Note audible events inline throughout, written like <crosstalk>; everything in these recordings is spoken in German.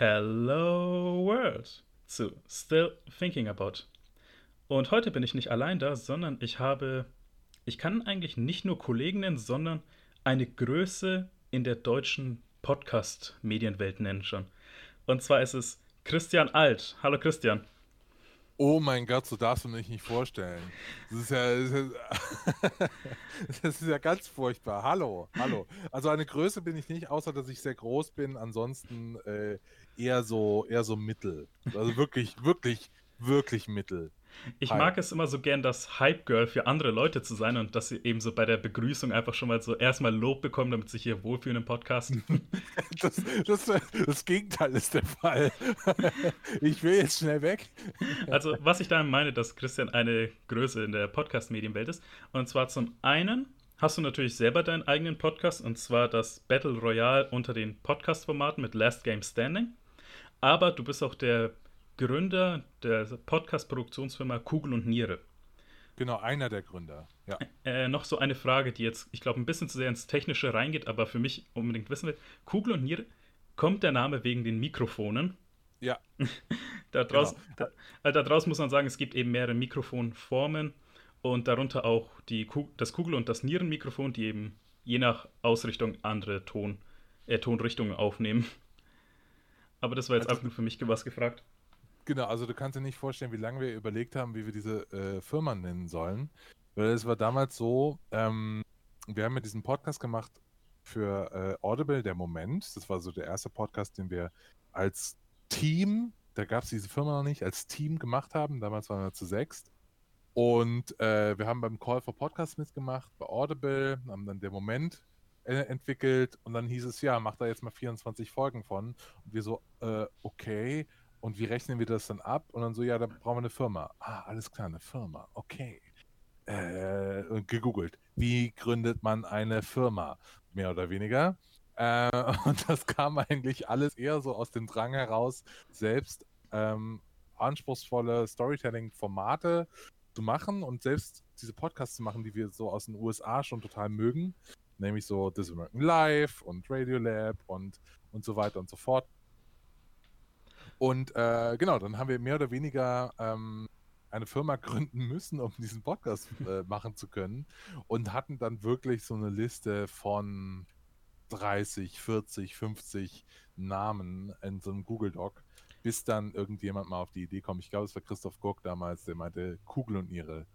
Hello World zu Still Thinking About. Und heute bin ich nicht allein da, sondern ich habe, ich kann eigentlich nicht nur Kollegen nennen, sondern eine Größe in der deutschen Podcast-Medienwelt nennen schon. Und zwar ist es Christian Alt. Hallo Christian. Oh mein Gott, so darfst du mich nicht vorstellen. Das ist ja, das ist, <laughs> das ist ja ganz furchtbar. Hallo, hallo. Also eine Größe bin ich nicht, außer dass ich sehr groß bin. Ansonsten äh, eher so, eher so mittel. Also wirklich, <laughs> wirklich, wirklich mittel. Ich Hi. mag es immer so gern, das Hype-Girl für andere Leute zu sein und dass sie eben so bei der Begrüßung einfach schon mal so erstmal Lob bekommen, damit sie sich hier wohlfühlen im Podcast. <laughs> das, das, das Gegenteil ist der Fall. <laughs> ich will jetzt schnell weg. Also, was ich damit meine, dass Christian eine Größe in der Podcast-Medienwelt ist. Und zwar zum einen hast du natürlich selber deinen eigenen Podcast und zwar das Battle Royale unter den Podcast-Formaten mit Last Game Standing. Aber du bist auch der Gründer der Podcast-Produktionsfirma Kugel und Niere. Genau, einer der Gründer. Ja. Äh, noch so eine Frage, die jetzt, ich glaube, ein bisschen zu sehr ins Technische reingeht, aber für mich unbedingt wissen will. Kugel und Niere, kommt der Name wegen den Mikrofonen? Ja. <laughs> da, draus, genau. da, äh, da draus muss man sagen, es gibt eben mehrere Mikrofonformen und darunter auch die, das Kugel- und das Nierenmikrofon, die eben je nach Ausrichtung andere Ton, äh, Tonrichtungen aufnehmen. Aber das war jetzt also, einfach nur für mich was gefragt. Genau, also du kannst dir nicht vorstellen, wie lange wir überlegt haben, wie wir diese äh, Firma nennen sollen. Weil es war damals so, ähm, wir haben ja diesen Podcast gemacht für äh, Audible, der Moment. Das war so der erste Podcast, den wir als Team, da gab es diese Firma noch nicht, als Team gemacht haben. Damals waren wir zu sechst. Und äh, wir haben beim Call for Podcast mitgemacht, bei Audible, haben dann der Moment entwickelt und dann hieß es, ja, mach da jetzt mal 24 Folgen von. Und wir so, äh, okay, und wie rechnen wir das dann ab? Und dann so, ja, da brauchen wir eine Firma. Ah, alles klar, eine Firma. Okay. Äh, gegoogelt. Wie gründet man eine Firma? Mehr oder weniger. Äh, <laughs> und das kam eigentlich alles eher so aus dem Drang heraus, selbst ähm, anspruchsvolle Storytelling-Formate zu machen und selbst diese Podcasts zu machen, die wir so aus den USA schon total mögen. Nämlich so This American Life und Radiolab und, und so weiter und so fort. Und äh, genau, dann haben wir mehr oder weniger ähm, eine Firma <laughs> gründen müssen, um diesen Podcast äh, machen zu können. Und hatten dann wirklich so eine Liste von 30, 40, 50 Namen in so einem Google Doc, bis dann irgendjemand mal auf die Idee kommt. Ich glaube, es war Christoph Gurk damals, der meinte Kugel und ihre.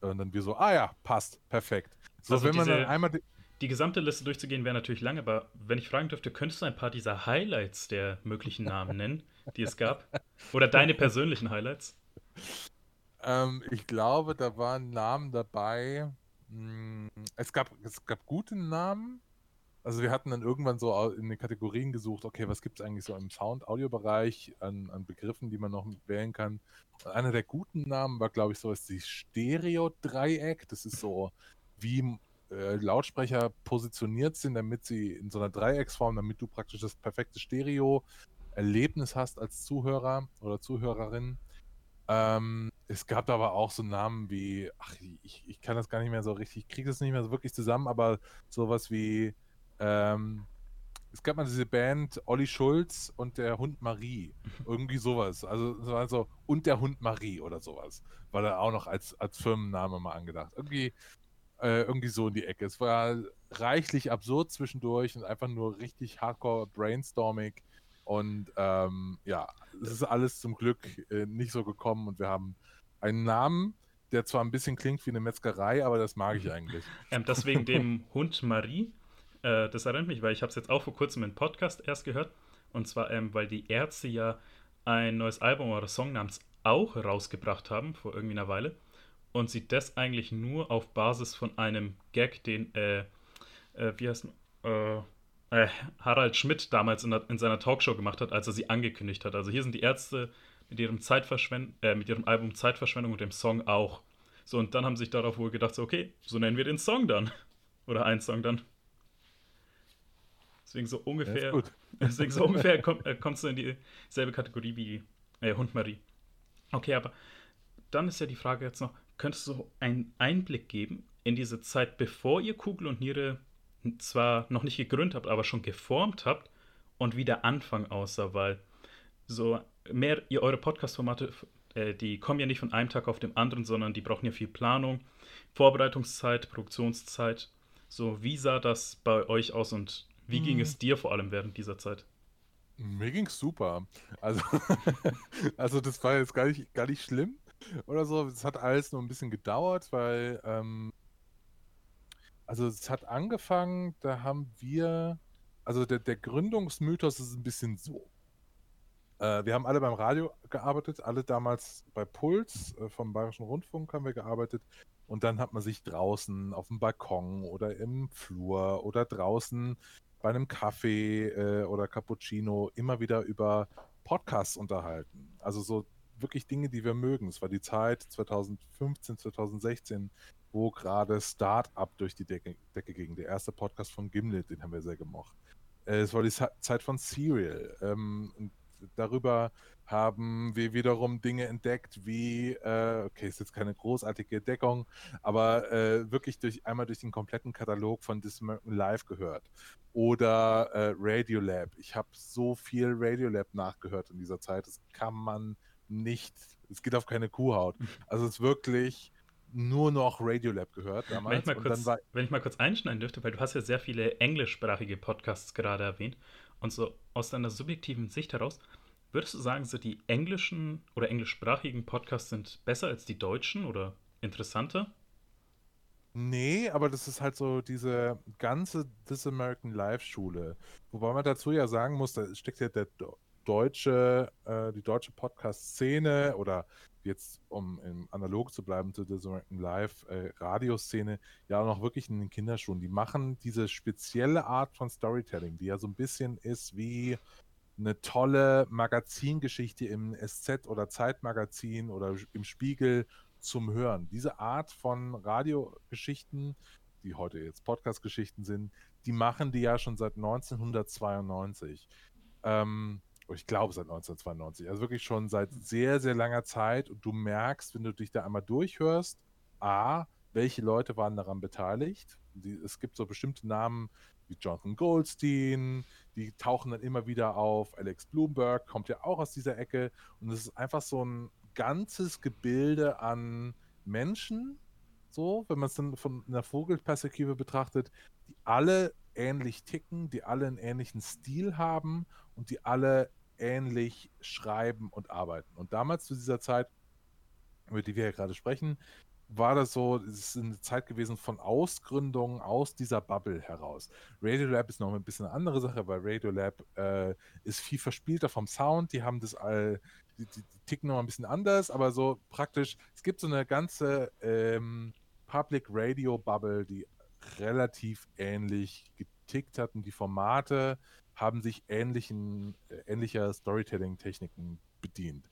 Und dann wir so, ah ja, passt, perfekt. So, also wenn man dann einmal die gesamte Liste durchzugehen wäre natürlich lang, aber wenn ich fragen dürfte, könntest du ein paar dieser Highlights der möglichen Namen nennen, die es gab? Oder deine persönlichen Highlights? Ähm, ich glaube, da waren Namen dabei. Hm, es gab, es gab gute Namen. Also wir hatten dann irgendwann so in den Kategorien gesucht, okay, was gibt es eigentlich so im Sound-Audio-Bereich an, an, Begriffen, die man noch wählen kann. Und einer der guten Namen war, glaube ich, so ist die Stereo-Dreieck. Das ist so wie äh, Lautsprecher positioniert sind, damit sie in so einer Dreiecksform, damit du praktisch das perfekte Stereo-Erlebnis hast als Zuhörer oder Zuhörerin. Ähm, es gab aber auch so Namen wie, ach, ich, ich kann das gar nicht mehr so richtig, ich kriege das nicht mehr so wirklich zusammen, aber sowas wie, ähm, es gab mal diese Band Olli Schulz und der Hund Marie. Irgendwie sowas. Also, also und der Hund Marie oder sowas. War da auch noch als, als Firmenname mal angedacht. Irgendwie äh, irgendwie so in die Ecke. Es war reichlich absurd zwischendurch und einfach nur richtig hardcore brainstorming. Und ähm, ja, es ist alles zum Glück äh, nicht so gekommen und wir haben einen Namen, der zwar ein bisschen klingt wie eine Metzgerei, aber das mag ich eigentlich. <laughs> Ähm, das wegen dem Hund Marie. Äh, das erinnert mich, weil ich habe es jetzt auch vor kurzem im Podcast erst gehört. Und zwar, ähm, weil die Ärzte ja ein neues Album oder Song namens auch rausgebracht haben, vor irgendwie einer Weile und sie das eigentlich nur auf Basis von einem Gag, den, äh, äh, wie heißt äh, äh, Harald Schmidt damals in, der, in, seiner Talkshow gemacht hat, als er sie angekündigt hat. Also hier sind die Ärzte mit ihrem, Zeitverschwend äh, mit ihrem Album Zeitverschwendung und dem Song auch. So, und dann haben sie sich darauf wohl gedacht, so, okay, so nennen wir den Song dann. <laughs> Oder einen Song dann. Deswegen so ungefähr, <laughs> deswegen so ungefähr kommt, äh, kommst du in dieselbe Kategorie wie äh, Hund Marie. Okay, aber dann ist ja die Frage jetzt noch, könntest du einen Einblick geben in diese Zeit, bevor ihr Kugel und Niere zwar noch nicht gegründet habt, aber schon geformt habt und wie der Anfang aussah, weil so mehr, ihr eure Podcast-Formate, äh, die kommen ja nicht von einem Tag auf den anderen, sondern die brauchen ja viel Planung, Vorbereitungszeit, Produktionszeit. So, wie sah das bei euch aus und wie hm. ging es dir vor allem während dieser Zeit? Mir ging es super. Also, <laughs> also das war jetzt gar nicht, gar nicht schlimm oder so. Es hat alles nur ein bisschen gedauert, weil ähm, also es hat angefangen, da haben wir, also der, der Gründungsmythos ist ein bisschen so. Äh, wir haben alle beim Radio gearbeitet, alle damals bei Puls äh, vom Bayerischen Rundfunk haben wir gearbeitet. Und dann hat man sich draußen auf dem Balkon oder im Flur oder draußen bei einem Kaffee äh, oder Cappuccino immer wieder über Podcasts unterhalten. Also so wirklich Dinge, die wir mögen. Es war die Zeit 2015, 2016, wo gerade Start-up durch die Decke, Decke ging. Der erste Podcast von Gimlet, den haben wir sehr gemocht. Äh, es war die Zeit von Serial. Ähm, darüber haben wir wiederum Dinge entdeckt, wie, äh, okay, ist jetzt keine großartige Entdeckung, aber äh, wirklich durch einmal durch den kompletten Katalog von This American Live gehört. Oder äh, Radiolab. Ich habe so viel Radiolab nachgehört in dieser Zeit. Das kann man nicht, es geht auf keine Kuhhaut. <laughs> Also es ist wirklich nur noch Radiolab gehört damals. Wenn ich, mal kurz, war, wenn ich mal kurz einschneiden dürfte, weil du hast ja sehr viele englischsprachige Podcasts gerade erwähnt. Und so aus deiner subjektiven Sicht heraus, würdest du sagen, so die englischen oder englischsprachigen Podcasts sind besser als die deutschen oder interessanter? Nee, aber das ist halt so diese ganze This American Life Schule. Wobei man dazu ja sagen muss, da steckt ja der deutsche, äh, die deutsche Podcast-Szene oder jetzt, um im analog zu bleiben zu American Live äh, Radioszene, ja auch noch wirklich in den Kinderschuhen. Die machen diese spezielle Art von Storytelling, die ja so ein bisschen ist wie eine tolle Magazingeschichte im SZ oder Zeitmagazin oder im Spiegel zum Hören. Diese Art von Radiogeschichten, die heute jetzt Podcast-Geschichten sind, die machen die ja schon seit 1992. Ähm, ich glaube seit 1992. Also wirklich schon seit sehr, sehr langer Zeit. Und du merkst, wenn du dich da einmal durchhörst, A, welche Leute waren daran beteiligt. Die, es gibt so bestimmte Namen wie Jonathan Goldstein, die tauchen dann immer wieder auf. Alex Bloomberg kommt ja auch aus dieser Ecke. Und es ist einfach so ein ganzes Gebilde an Menschen, so, wenn man es dann von einer Vogelperspektive betrachtet, die alle ähnlich ticken, die alle einen ähnlichen Stil haben und die alle ähnlich schreiben und arbeiten. Und damals zu dieser Zeit, über die wir ja gerade sprechen, war das so, es ist eine Zeit gewesen von Ausgründungen aus dieser Bubble heraus. Radiolab ist noch ein bisschen eine andere Sache, weil Radiolab äh, ist viel verspielter vom Sound, die haben das all, die, die, die, ticken noch ein bisschen anders, aber so praktisch, es gibt so eine ganze ähm, Public Radio Bubble, die relativ ähnlich getickt hat und die Formate haben sich ähnlichen, äh, ähnlicher Storytelling-Techniken bedient.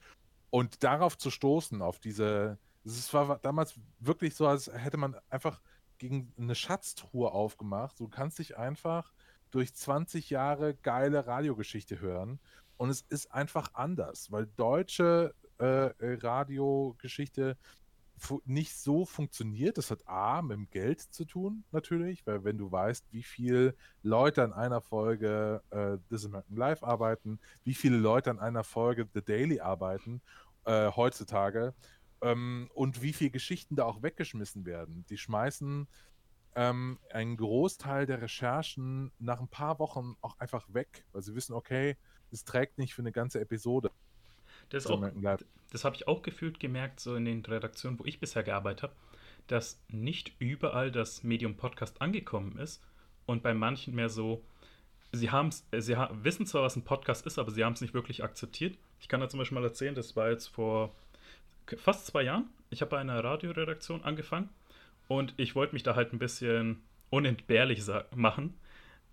Und darauf zu stoßen, auf diese es war damals wirklich so, als hätte man einfach gegen eine Schatztruhe aufgemacht. Du kannst dich einfach durch 20 Jahre geile Radiogeschichte hören und es ist einfach anders, weil deutsche äh, Radiogeschichte nicht so funktioniert. Das hat A mit dem Geld zu tun, natürlich, weil wenn du weißt, wie viele Leute an einer Folge äh, This American Live arbeiten, wie viele Leute an einer Folge The Daily arbeiten äh, heutzutage ähm, und wie viele Geschichten da auch weggeschmissen werden. Die schmeißen ähm, einen Großteil der Recherchen nach ein paar Wochen auch einfach weg, weil sie wissen, okay, es trägt nicht für eine ganze Episode. Das, das habe ich auch gefühlt gemerkt, so in den Redaktionen, wo ich bisher gearbeitet habe, dass nicht überall das Medium Podcast angekommen ist und bei manchen mehr so, sie, haben's, sie ha wissen zwar, was ein Podcast ist, aber sie haben es nicht wirklich akzeptiert. Ich kann da zum Beispiel mal erzählen, das war jetzt vor fast zwei Jahren. Ich habe bei einer Radioredaktion angefangen und ich wollte mich da halt ein bisschen unentbehrlich machen,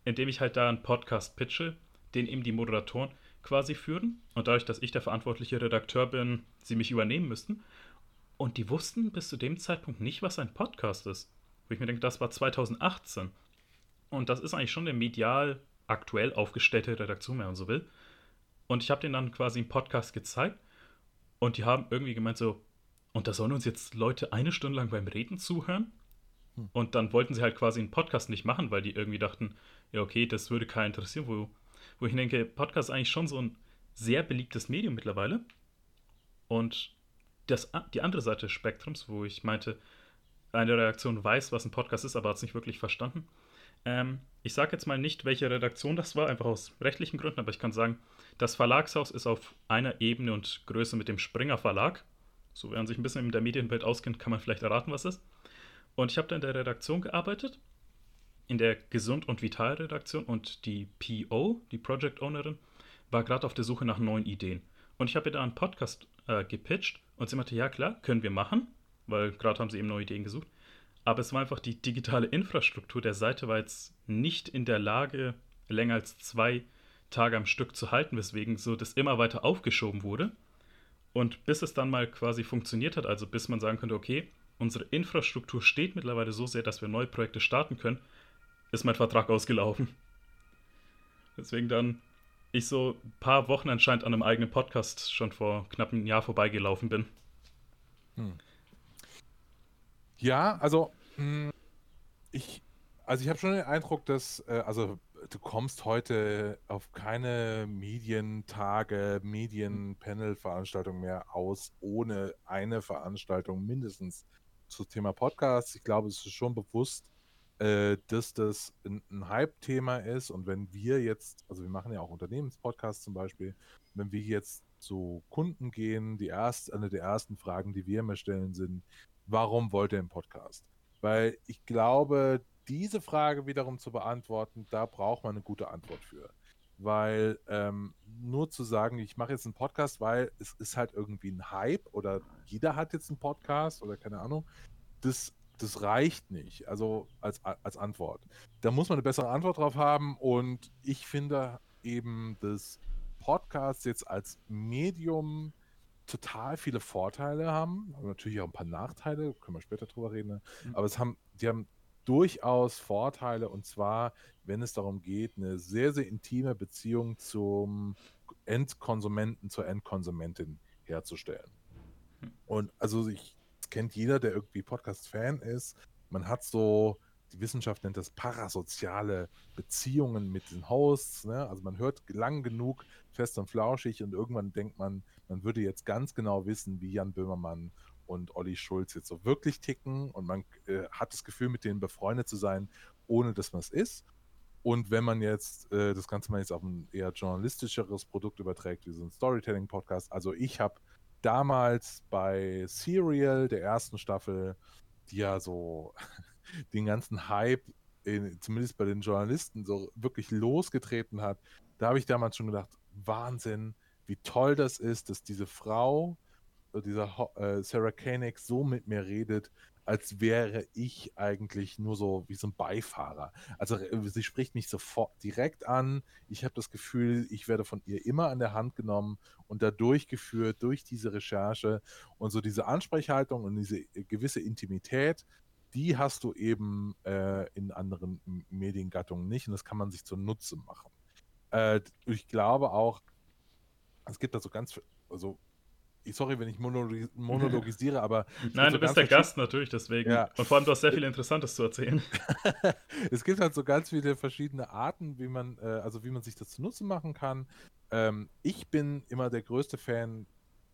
indem ich halt da einen Podcast pitche, den eben die Moderatoren quasi führen. Und dadurch, dass ich der verantwortliche Redakteur bin, sie mich übernehmen müssten. Und die wussten bis zu dem Zeitpunkt nicht, was ein Podcast ist. Wo ich mir denke, das war 2018. Und das ist eigentlich schon eine medial aktuell aufgestellte Redaktion, wenn man so will. Und ich habe denen dann quasi einen Podcast gezeigt und die haben irgendwie gemeint so, und da sollen uns jetzt Leute eine Stunde lang beim Reden zuhören? Hm. Und dann wollten sie halt quasi einen Podcast nicht machen, weil die irgendwie dachten, ja, okay, das würde keiner interessieren, wo, wo ich denke, Podcast ist eigentlich schon so ein sehr beliebtes Medium mittlerweile. Und das, die andere Seite des Spektrums, wo ich meinte, eine Redaktion weiß, was ein Podcast ist, aber hat es nicht wirklich verstanden. Ähm, ich sage jetzt mal nicht, welche Redaktion das war, einfach aus rechtlichen Gründen, aber ich kann sagen, das Verlagshaus ist auf einer Ebene und Größe mit dem Springer Verlag. So, wer sich ein bisschen in der Medienwelt auskennt, kann man vielleicht erraten, was es ist. Und ich habe da in der Redaktion gearbeitet, in der Gesund- und Vital-Redaktion und die PO, die Project Ownerin, war gerade auf der Suche nach neuen Ideen. Und ich habe ihr da einen Podcast äh, gepitcht und sie meinte, ja klar, können wir machen, weil gerade haben sie eben neue Ideen gesucht. Aber es war einfach die digitale Infrastruktur der Seite war jetzt nicht in der Lage, länger als zwei Tage am Stück zu halten, weswegen so das immer weiter aufgeschoben wurde. Und bis es dann mal quasi funktioniert hat, also bis man sagen könnte, okay, unsere Infrastruktur steht mittlerweile so sehr, dass wir neue Projekte starten können, ist mein Vertrag ausgelaufen. Deswegen dann ich so ein paar Wochen anscheinend an einem eigenen Podcast schon vor knapp einem Jahr vorbeigelaufen bin. Hm. Ja, also hm, ich, also ich habe schon den Eindruck, dass, äh, also du kommst heute auf keine Medientage, Medienpanel-Veranstaltungen mehr aus, ohne eine Veranstaltung mindestens zum Thema Podcast. Ich glaube, es ist schon bewusst, äh, dass das ein, ein Hype-Thema ist. Und wenn wir jetzt, also wir machen ja auch Unternehmenspodcasts zum Beispiel, wenn wir jetzt zu Kunden gehen, die erst, eine der ersten Fragen, die wir immer stellen, sind, warum wollt ihr einen Podcast? Weil ich glaube, diese Frage wiederum zu beantworten, da braucht man eine gute Antwort für. Weil ähm, nur zu sagen, ich mache jetzt einen Podcast, weil es ist halt irgendwie ein Hype oder jeder hat jetzt einen Podcast oder keine Ahnung, das das reicht nicht, also als, als Antwort. Da muss man eine bessere Antwort drauf haben und ich finde eben, dass Podcasts jetzt als Medium total viele Vorteile haben, aber natürlich auch ein paar Nachteile, können wir später drüber reden, ne? mhm. aber es haben, die haben durchaus Vorteile und zwar, wenn es darum geht, eine sehr, sehr intime Beziehung zum Endkonsumenten, zur Endkonsumentin herzustellen. Hm. Und also ich kennt jeder, der irgendwie Podcast-Fan ist. Man hat so, die Wissenschaft nennt das parasoziale Beziehungen mit den Hosts. Ne? Also man hört lang genug fest und flauschig und irgendwann denkt man, man würde jetzt ganz genau wissen, wie Jan Böhmermann und Olli Schulz jetzt so wirklich ticken und man äh, hat das Gefühl, mit denen befreundet zu sein, ohne dass man es ist. Und wenn man jetzt äh, das Ganze mal jetzt auf ein eher journalistischeres Produkt überträgt, wie so ein Storytelling-Podcast, also ich habe damals bei Serial, der ersten Staffel, die ja so <laughs> den ganzen Hype, in, zumindest bei den Journalisten, so wirklich losgetreten hat, da habe ich damals schon gedacht, Wahnsinn, wie toll das ist, dass diese Frau, dieser äh, Sarah Koenig so mit mir redet, als wäre ich eigentlich nur so wie so ein Beifahrer. Also äh, sie spricht mich sofort direkt an. Ich habe das Gefühl, ich werde von ihr immer an der Hand genommen und da durchgeführt durch diese Recherche und so diese Ansprechhaltung und diese äh, gewisse Intimität, die hast du eben äh, in anderen Mediengattungen nicht und das kann man sich zunutze machen. Äh, ich glaube auch, es gibt da so ganz, also sorry, wenn ich <laughs> monologisiere, aber. Nein, du bist der Gast natürlich, deswegen. Ja. Und vor allem, du hast sehr viel Interessantes zu erzählen. <laughs> es gibt halt so ganz viele verschiedene Arten, wie man, äh, also wie man sich das zunutze machen kann. Ähm, ich bin immer der größte Fan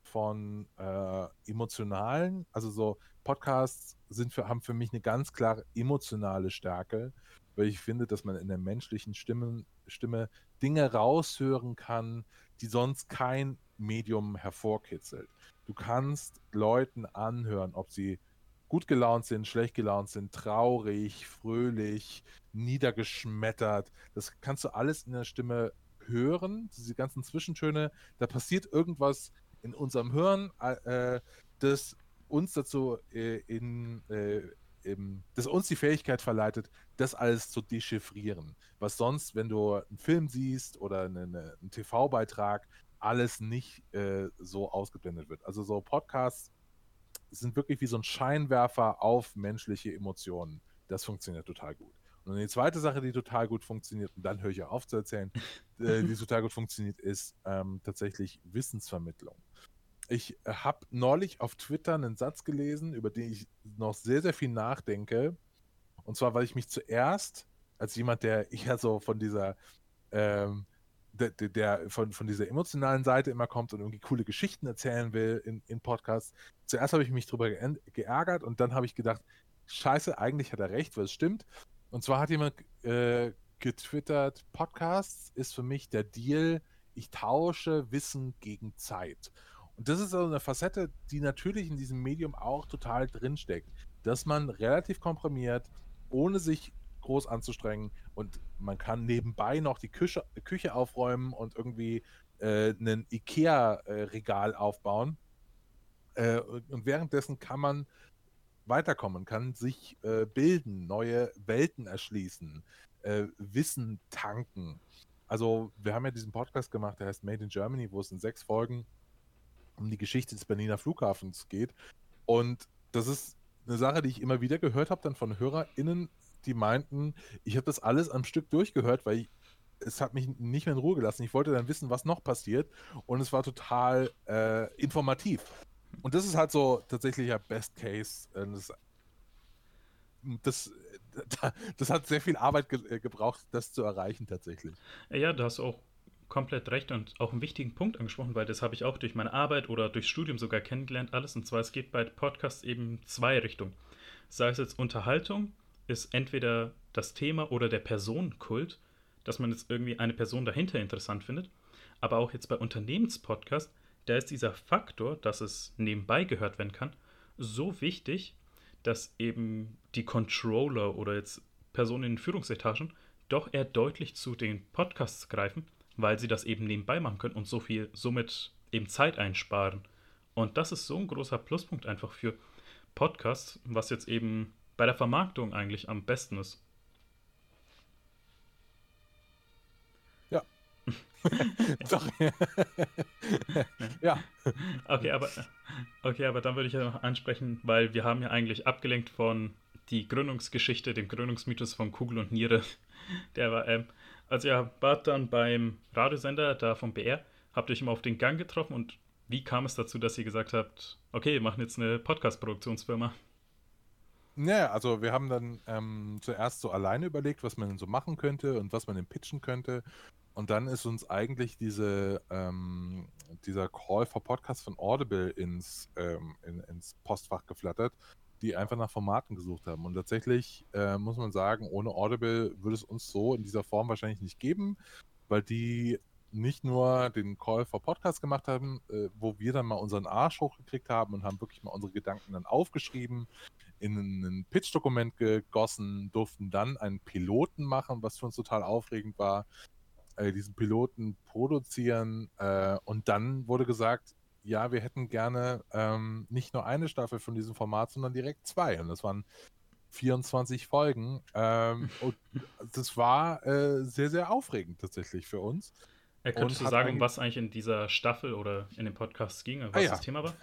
von äh, emotionalen, also so Podcasts sind für, haben für mich eine ganz klare emotionale Stärke, weil ich finde, dass man in der menschlichen Stimme, Stimme Dinge raushören kann, die sonst kein Medium hervorkitzelt. Du kannst Leuten anhören, ob sie gut gelaunt sind, schlecht gelaunt sind, traurig, fröhlich, niedergeschmettert. Das kannst du alles in der Stimme hören, diese ganzen Zwischentöne. Da passiert irgendwas in unserem Hirn, äh, das uns dazu äh, in, äh, im, das uns die Fähigkeit verleitet, das alles zu dechiffrieren. Was sonst, wenn du einen Film siehst oder eine, eine, einen TV-Beitrag, alles nicht äh, so ausgeblendet wird. Also so Podcasts sind wirklich wie so ein Scheinwerfer auf menschliche Emotionen. Das funktioniert total gut. Und die zweite Sache, die total gut funktioniert, und dann höre ich auf zu erzählen, <laughs> äh, die total gut funktioniert, ist ähm, tatsächlich Wissensvermittlung. Ich habe neulich auf Twitter einen Satz gelesen, über den ich noch sehr, sehr viel nachdenke. Und zwar, weil ich mich zuerst als jemand, der eher so von dieser ähm, der, der, von, von dieser emotionalen Seite immer kommt und irgendwie coole Geschichten erzählen will in, in Podcasts. Zuerst habe ich mich darüber geärgert und dann habe ich gedacht, scheiße, eigentlich hat er recht, weil es stimmt. Und zwar hat jemand äh, getwittert, Podcasts ist für mich der Deal, ich tausche Wissen gegen Zeit. Und das ist also eine Facette, die natürlich in diesem Medium auch total drinsteckt, dass man relativ komprimiert, ohne sich groß anzustrengen und man kann nebenbei noch die Küche, Küche aufräumen und irgendwie äh, ein Ikea-Regal aufbauen. Äh, und währenddessen kann man weiterkommen, kann sich äh, bilden, neue Welten erschließen, äh, Wissen tanken. Also wir haben ja diesen Podcast gemacht, der heißt Made in Germany, wo es in sechs Folgen um die Geschichte des Berliner Flughafens geht. Und das ist eine Sache, die ich immer wieder gehört habe, dann von HörerInnen, die meinten, ich habe das alles am Stück durchgehört, weil ich, es hat mich nicht mehr in Ruhe gelassen. Ich wollte dann wissen, was noch passiert. Und es war total äh, informativ. Und das ist halt so tatsächlich ja Best Case. Äh, das, das, <laughs> das, hat sehr viel Arbeit ge äh, gebraucht, das zu erreichen tatsächlich. Ja, du hast auch komplett recht und auch einen wichtigen Punkt angesprochen, weil das habe ich auch durch meine Arbeit oder durch Studium sogar kennengelernt, alles. Und zwar, es geht bei Podcasts eben zwei Richtungen. Sei es jetzt Unterhaltung, ist entweder das Thema oder der Personenkult, dass man jetzt irgendwie eine Person dahinter interessant findet. Aber auch jetzt bei Unternehmenspodcast, da ist dieser Faktor, dass es nebenbei gehört werden kann, so wichtig, dass eben die Controller oder jetzt Personen in den Führungsetagen doch eher deutlich zu den Podcasts greifen, weil sie das eben nebenbei machen können und so viel somit eben Zeit einsparen. Und das ist so ein großer Pluspunkt einfach für Podcasts, was jetzt eben bei der Vermarktung eigentlich am besten ist. Ja. <laughs> Sorry. ja. Okay, aber, okay, aber dann würde ich ja noch ansprechen, weil wir haben ja eigentlich abgelenkt von die Gründungsgeschichte, dem Gründungsmythos von Kugel und Niere. Der war, ähm, also ihr wart dann beim Radiosender da vom BR, habt euch immer auf den Gang getroffen und wie kam es dazu, dass ihr gesagt habt, okay, wir machen jetzt eine Podcast-Produktionsfirma? Naja, also wir haben dann ähm, zuerst so alleine überlegt, was man denn so machen könnte und was man denn pitchen könnte. Und dann ist uns eigentlich diese, ähm, dieser Call for Podcast von Audible ins, ähm, in, ins Postfach geflattert, die einfach nach Formaten gesucht haben. Und tatsächlich äh, muss man sagen, ohne Audible würde es uns so in dieser Form wahrscheinlich nicht geben, weil die nicht nur den Call for Podcast gemacht haben, äh, wo wir dann mal unseren Arsch hochgekriegt haben und haben wirklich mal unsere Gedanken dann aufgeschrieben, in ein Pitch-Dokument gegossen, durften dann einen Piloten machen, was für uns total aufregend war, äh, diesen Piloten produzieren äh, und dann wurde gesagt, ja, wir hätten gerne ähm, nicht nur eine Staffel von diesem Format, sondern direkt zwei. Und das waren 24 Folgen. Ähm, <laughs> und das war äh, sehr, sehr aufregend tatsächlich für uns. Ja, könntest du sagen, was eigentlich in dieser Staffel oder in dem Podcast ging, was ah, ja. das Thema war?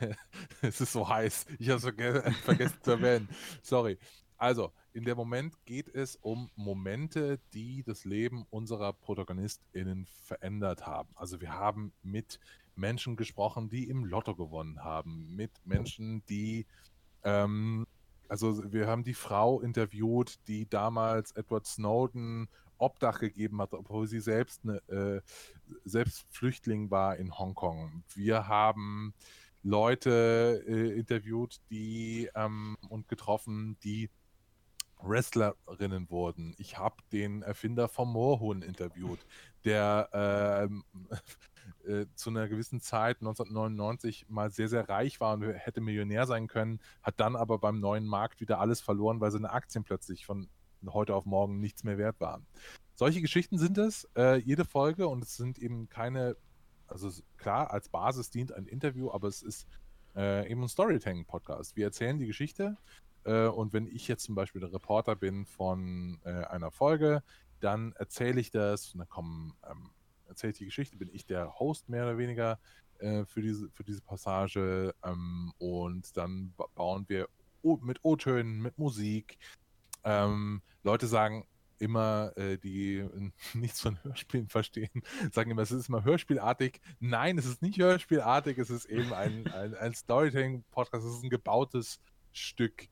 <laughs> es ist so heiß. Ich habe es verge <laughs> vergessen zu erwähnen. Sorry. Also, in dem Moment geht es um Momente, die das Leben unserer ProtagonistInnen verändert haben. Also, wir haben mit Menschen gesprochen, die im Lotto gewonnen haben, mit Menschen, die ähm, also wir haben die Frau interviewt, die damals Edward Snowden Obdach gegeben hat, obwohl sie selbst, eine, äh, selbst Flüchtling war in Hongkong. Wir haben Leute äh, interviewt, die ähm, und getroffen, die Wrestlerinnen wurden. Ich habe den Erfinder vom Moorhuhn interviewt, der äh, <laughs> äh, zu einer gewissen Zeit 1999 mal sehr, sehr reich war und hätte Millionär sein können, hat dann aber beim neuen Markt wieder alles verloren, weil seine Aktien plötzlich von heute auf morgen nichts mehr wert waren. Solche Geschichten sind es, äh, jede Folge, und es sind eben keine, also klar, als Basis dient ein Interview, aber es ist äh, eben ein Storytelling-Podcast. Wir erzählen die Geschichte äh, und wenn ich jetzt zum Beispiel der Reporter bin von äh, einer Folge, dann erzähle ich das und dann kommen, ähm, erzähle ich die Geschichte, bin ich der Host mehr oder weniger äh, für, diese, für diese Passage ähm, und dann bauen wir mit O-Tönen, mit Musik, ähm, Leute sagen immer, äh, die <laughs> nichts von Hörspielen verstehen, sagen immer, es ist immer hörspielartig. Nein, es ist nicht hörspielartig, es ist eben ein, <laughs> ein, ein Storytelling-Podcast, es ist ein gebautes Stück.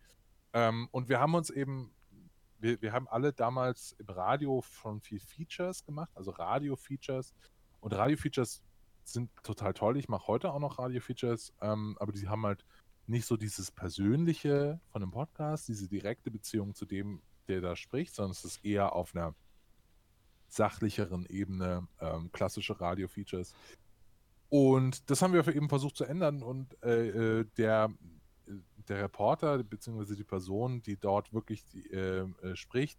Ähm, und wir haben uns eben wir, wir haben alle damals im Radio schon viel Features gemacht, also Radio-Features. Und Radio-Features sind total toll. Ich mache heute auch noch Radio-Features, ähm, aber die haben halt nicht so dieses Persönliche von einem Podcast, diese direkte Beziehung zu dem, der da spricht, sondern es ist eher auf einer sachlicheren Ebene, ähm, klassische Radio-Features. Und das haben wir eben versucht zu ändern und äh, äh der, der Reporter bzw. die Person, die dort wirklich die, äh, äh, spricht,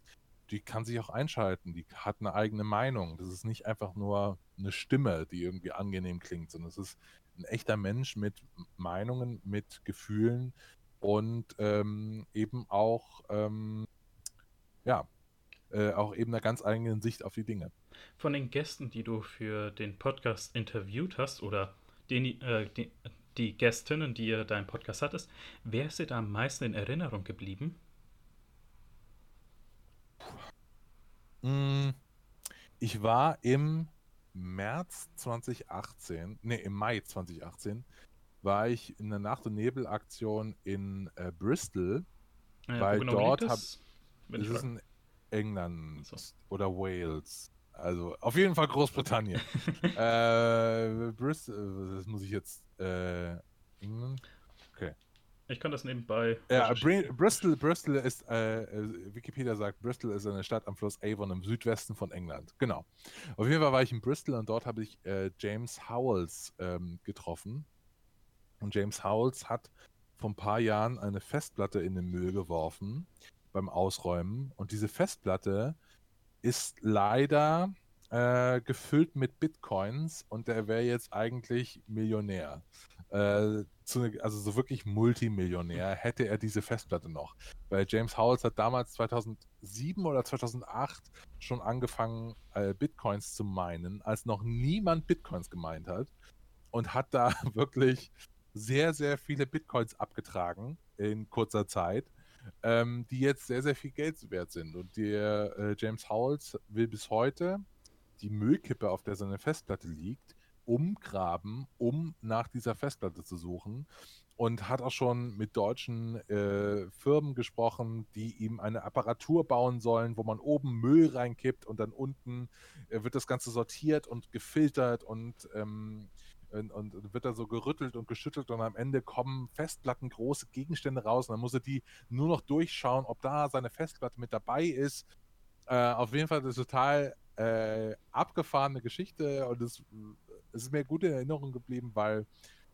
die kann sich auch einschalten, die hat eine eigene Meinung. Das ist nicht einfach nur eine Stimme, die irgendwie angenehm klingt, sondern es ist ein echter Mensch mit Meinungen, mit Gefühlen und ähm, eben auch, ähm, ja, äh, auch eben einer ganz eigenen Sicht auf die Dinge. Von den Gästen, die du für den Podcast interviewt hast oder den, äh, die, die Gästinnen, die ihr deinen Podcast hattest, wer ist dir da am meisten in Erinnerung geblieben? Hm, ich war im März 2018, ne, im Mai 2018, war ich in der Nacht- und Nebel-Aktion in äh, Bristol, äh, weil genau dort habe. Es ist in England so. oder Wales. Also auf jeden Fall Großbritannien. <laughs> äh, Bristol, das muss ich jetzt. Äh, England? Ich kann das nebenbei. Ja, Bristol, Bristol ist, äh, äh, Wikipedia sagt, Bristol ist eine Stadt am Fluss Avon im Südwesten von England. Genau. Auf jeden Fall war ich in Bristol und dort habe ich äh, James Howells ähm, getroffen. Und James Howells hat vor ein paar Jahren eine Festplatte in den Müll geworfen beim Ausräumen. Und diese Festplatte ist leider äh, gefüllt mit Bitcoins und der wäre jetzt eigentlich Millionär. Äh, zu, also so wirklich Multimillionär hätte er diese Festplatte noch. Weil James Howells hat damals 2007 oder 2008 schon angefangen, äh, Bitcoins zu meinen, als noch niemand Bitcoins gemeint hat. Und hat da <laughs> wirklich sehr, sehr viele Bitcoins abgetragen in kurzer Zeit ähm, die jetzt sehr, sehr viel Geld wert sind. Und der äh, James Howells will bis heute die Müllkippe, auf der seine Festplatte liegt, umgraben, um nach dieser Festplatte zu suchen. Und hat auch schon mit deutschen äh, Firmen gesprochen, die ihm eine Apparatur bauen sollen, wo man oben Müll reinkippt und dann unten äh, wird das Ganze sortiert und gefiltert und ähm, und, und, wird da so gerüttelt und geschüttelt und am Ende kommen Festplatten, große Gegenstände raus und dann muss er die nur noch durchschauen, ob da seine Festplatte mit dabei ist. Äh, auf jeden Fall eine total äh, abgefahrene Geschichte und es, es ist mir gut in Erinnerung geblieben, weil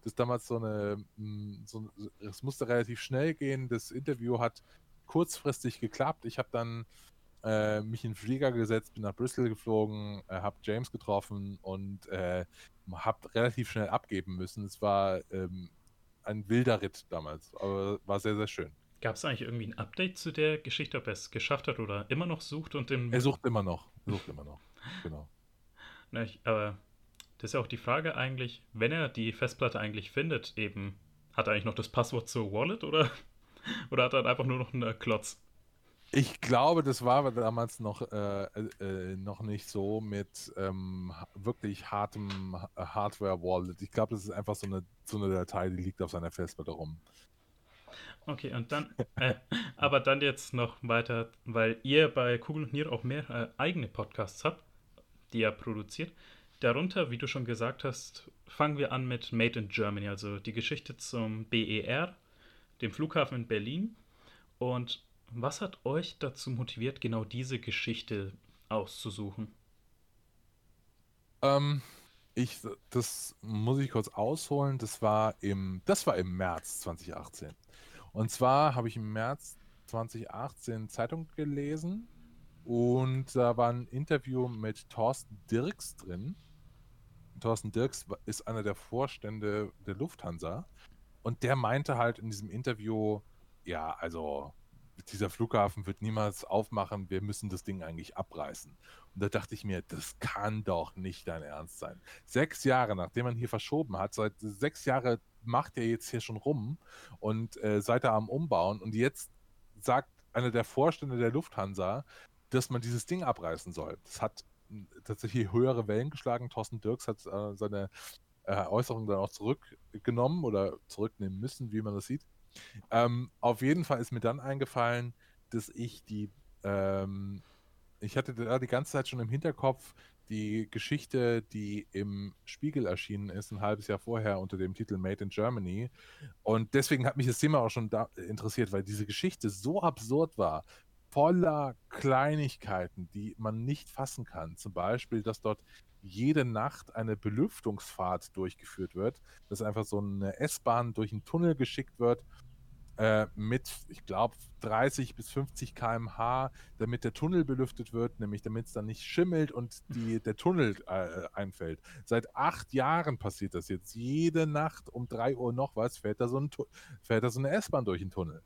das damals so eine, hm, so, es musste relativ schnell gehen. Das Interview hat kurzfristig geklappt. Ich habe dann äh, mich in den Flieger gesetzt, bin nach Bristol geflogen, äh, habe James getroffen und äh, habe relativ schnell abgeben müssen. Es war ähm, ein wilder Ritt damals, aber war sehr, sehr schön. Gab es eigentlich irgendwie ein Update zu der Geschichte, ob er es geschafft hat oder immer noch sucht und den. Er sucht immer noch. Er sucht immer noch. Genau. Na, ich, aber das ist ja auch die Frage eigentlich, wenn er die Festplatte eigentlich findet, eben, hat er eigentlich noch das Passwort zur Wallet oder, <laughs> oder hat er einfach nur noch einen Klotz? Ich glaube, das war damals noch, äh, äh, noch nicht so mit ähm, wirklich hartem Hardware-Wallet. Ich glaube, das ist einfach so eine, so eine Datei, die liegt auf seiner Festplatte rum. Okay, und dann, äh, aber dann jetzt noch weiter, weil ihr bei Kugel und Nier auch mehr äh, eigene Podcasts habt, die ihr produziert. Darunter, wie du schon gesagt hast, fangen wir an mit Made in Germany, also die Geschichte zum BER, dem Flughafen in Berlin. Und was hat euch dazu motiviert, genau diese Geschichte auszusuchen? Ähm, ich, das muss ich kurz ausholen. Das war im, das war im März 2018. Und zwar habe ich im März 2018 Zeitung gelesen und da war ein Interview mit Thorsten Dirks drin. Thorsten Dirks ist einer der Vorstände der Lufthansa und der meinte halt in diesem Interview, ja, also dieser Flughafen wird niemals aufmachen, wir müssen das Ding eigentlich abreißen. Und da dachte ich mir, das kann doch nicht dein Ernst sein. Sechs Jahre, nachdem man hier verschoben hat, seit sechs Jahre macht er jetzt hier schon rum und äh, seid ihr am Umbauen und jetzt sagt einer der Vorstände der Lufthansa, dass man dieses Ding abreißen soll. Das hat tatsächlich höhere Wellen geschlagen. Thorsten Dirks hat äh, seine äh, Äußerung dann auch zurückgenommen oder zurücknehmen müssen, wie man das sieht. Ähm, auf jeden Fall ist mir dann eingefallen, dass ich die, ähm, ich hatte da die ganze Zeit schon im Hinterkopf die Geschichte, die im Spiegel erschienen ist, ein halbes Jahr vorher unter dem Titel Made in Germany. Und deswegen hat mich das Thema auch schon interessiert, weil diese Geschichte so absurd war, voller Kleinigkeiten, die man nicht fassen kann. Zum Beispiel, dass dort jede Nacht eine Belüftungsfahrt durchgeführt wird, dass einfach so eine S-Bahn durch einen Tunnel geschickt wird äh, mit, ich glaube, 30 bis 50 km/h, damit der Tunnel belüftet wird, nämlich damit es dann nicht schimmelt und die, <laughs> der Tunnel äh, einfällt. Seit acht Jahren passiert das jetzt. Jede Nacht um 3 Uhr noch was fährt da so, ein, fährt da so eine S-Bahn durch den Tunnel.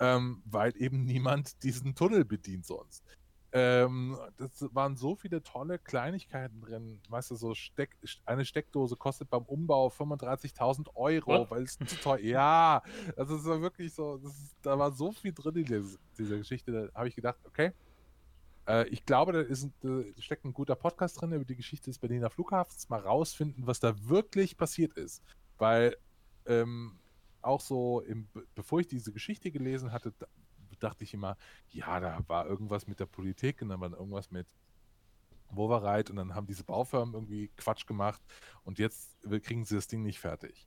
Ähm, weil eben <laughs> niemand diesen Tunnel bedient sonst. Ähm, das waren so viele tolle Kleinigkeiten drin. Weißt du, so Steck, eine Steckdose kostet beim Umbau 35.000 Euro, weil es zu teuer <laughs> Ja, also es war wirklich so, ist, da war so viel drin in dieser, dieser Geschichte. Da habe ich gedacht, okay, äh, ich glaube, da, ist, da steckt ein guter Podcast drin über die Geschichte des Berliner Flughafens. Mal rausfinden, was da wirklich passiert ist. Weil ähm, auch so, im, bevor ich diese Geschichte gelesen hatte, dachte ich immer, ja, da war irgendwas mit der Politik und dann war irgendwas mit Wovereit und dann haben diese Baufirmen irgendwie Quatsch gemacht und jetzt kriegen sie das Ding nicht fertig.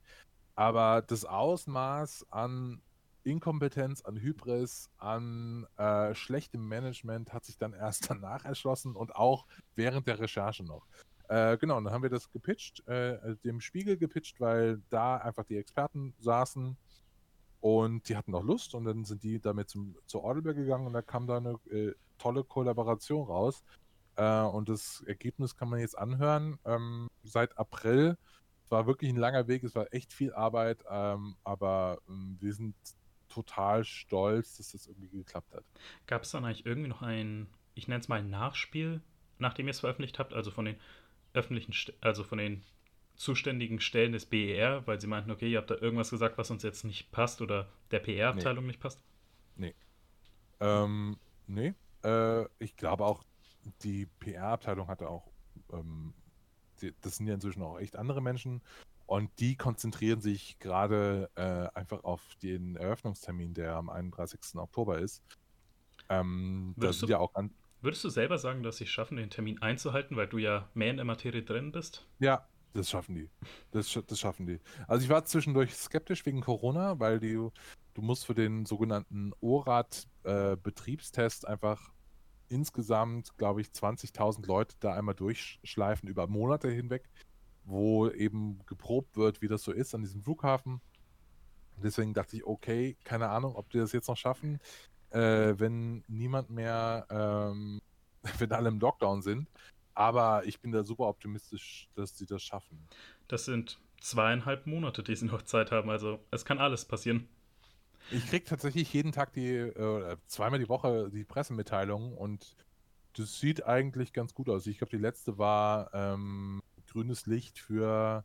Aber das Ausmaß an Inkompetenz, an Hybris, an äh, schlechtem Management hat sich dann erst <laughs> danach erschlossen und auch während der Recherche noch. Äh, genau, und dann haben wir das gepitcht, äh, dem Spiegel gepitcht, weil da einfach die Experten saßen und die hatten auch Lust und dann sind die damit zum, zur Audible gegangen und da kam da eine äh, tolle Kollaboration raus. Äh, und das Ergebnis kann man jetzt anhören. Ähm, seit April. Es war wirklich ein langer Weg, es war echt viel Arbeit, ähm, aber ähm, wir sind total stolz, dass das irgendwie geklappt hat. Gab es dann eigentlich irgendwie noch ein, ich nenne es mal ein Nachspiel, nachdem ihr es veröffentlicht habt, also von den öffentlichen, also von den zuständigen Stellen des BER, weil sie meinten, okay, ihr habt da irgendwas gesagt, was uns jetzt nicht passt oder der PR-Abteilung nee. nicht passt? Nee. Ähm, nee. Äh, ich glaube auch, die PR-Abteilung hatte auch, ähm, die, das sind ja inzwischen auch echt andere Menschen und die konzentrieren sich gerade äh, einfach auf den Eröffnungstermin, der am 31. Oktober ist. Ähm, würdest, du, ja auch an, würdest du selber sagen, dass sie schaffen, den Termin einzuhalten, weil du ja mehr in der Materie drin bist? Ja, das schaffen die. Das, das schaffen die. Also ich war zwischendurch skeptisch wegen Corona, weil die, du musst für den sogenannten ORAT-Betriebstest äh, einfach insgesamt, glaube ich, 20.000 Leute da einmal durchschleifen über Monate hinweg, wo eben geprobt wird, wie das so ist an diesem Flughafen. Deswegen dachte ich, okay, keine Ahnung, ob die das jetzt noch schaffen, äh, wenn niemand mehr, ähm, <laughs> wenn alle im Lockdown sind. Aber ich bin da super optimistisch, dass sie das schaffen. Das sind zweieinhalb Monate, die sie noch Zeit haben. Also es kann alles passieren. Ich kriege tatsächlich jeden Tag die, äh, zweimal die Woche die Pressemitteilung und das sieht eigentlich ganz gut aus. Ich glaube, die letzte war ähm, grünes Licht für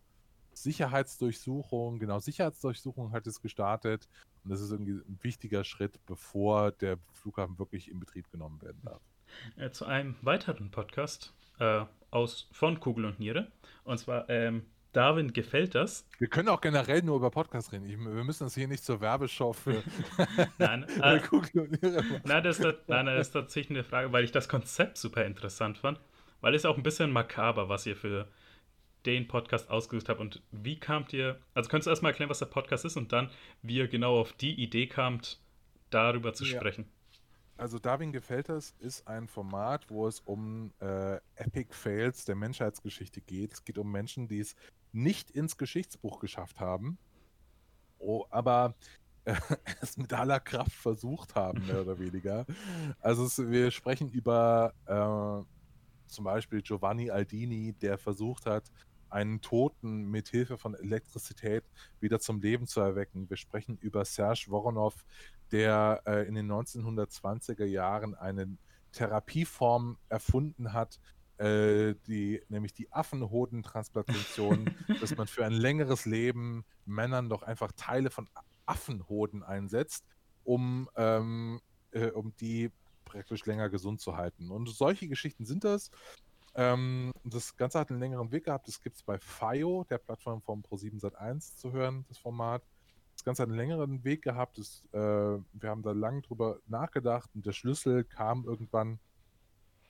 Sicherheitsdurchsuchung. Genau, Sicherheitsdurchsuchung hat es gestartet und das ist irgendwie ein wichtiger Schritt, bevor der Flughafen wirklich in Betrieb genommen werden darf. Äh, zu einem weiteren Podcast, äh, aus, von Kugel und Niere. Und zwar, ähm, Darwin gefällt das. Wir können auch generell nur über Podcasts reden. Ich, wir müssen uns hier nicht zur Werbeshow für <laughs> nein, <laughs> äh, Kugel und Niere machen. Nein, das, ist, nein, das ist tatsächlich eine Frage, weil ich das Konzept super interessant fand. Weil es auch ein bisschen makaber, was ihr für den Podcast ausgesucht habt. Und wie kamt ihr, also könntest du erstmal erklären, was der Podcast ist und dann, wie ihr genau auf die Idee kamt, darüber zu ja. sprechen also Darwin gefällt das, ist ein Format, wo es um äh, Epic Fails der Menschheitsgeschichte geht. Es geht um Menschen, die es nicht ins Geschichtsbuch geschafft haben, oh, aber äh, <laughs> es mit aller Kraft versucht haben, mehr oder weniger. Also es, wir sprechen über äh, zum Beispiel Giovanni Aldini, der versucht hat, einen Toten mit Hilfe von Elektrizität wieder zum Leben zu erwecken. Wir sprechen über Serge Voronov, der äh, in den 1920er Jahren eine Therapieform erfunden hat, äh, die, nämlich die Affenhodentransplantation, <laughs> dass man für ein längeres Leben Männern doch einfach Teile von Affenhoden einsetzt, um, ähm, äh, um die praktisch länger gesund zu halten. Und solche Geschichten sind das. Ähm, das Ganze hat einen längeren Weg gehabt. Das gibt es bei FIO, der Plattform vom Pro7 Sat1 zu hören, das Format. das Ganze einen längeren Weg gehabt. Das, äh, wir haben da lange drüber nachgedacht und der Schlüssel kam irgendwann,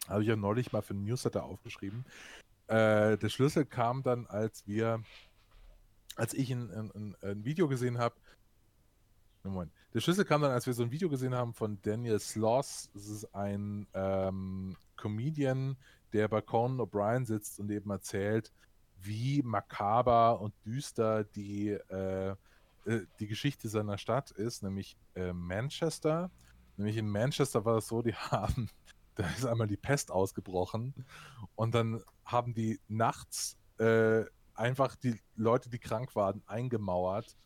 habe ich ja neulich mal für einen Newsletter aufgeschrieben. Äh, der Schlüssel kam dann, als wir, als ich ein, ein, ein Video gesehen habe, Moment. Der Schlüssel kam dann, als wir so ein Video gesehen haben von Daniel Sloss. Das ist ein ähm, Comedian, der bei Conan O'Brien sitzt und eben erzählt, wie makaber und düster die, äh, äh, die Geschichte seiner Stadt ist, nämlich äh, Manchester. Nämlich in Manchester war es so, die <laughs> haben, da ist einmal die Pest ausgebrochen und dann haben die nachts äh, einfach die Leute, die krank waren, eingemauert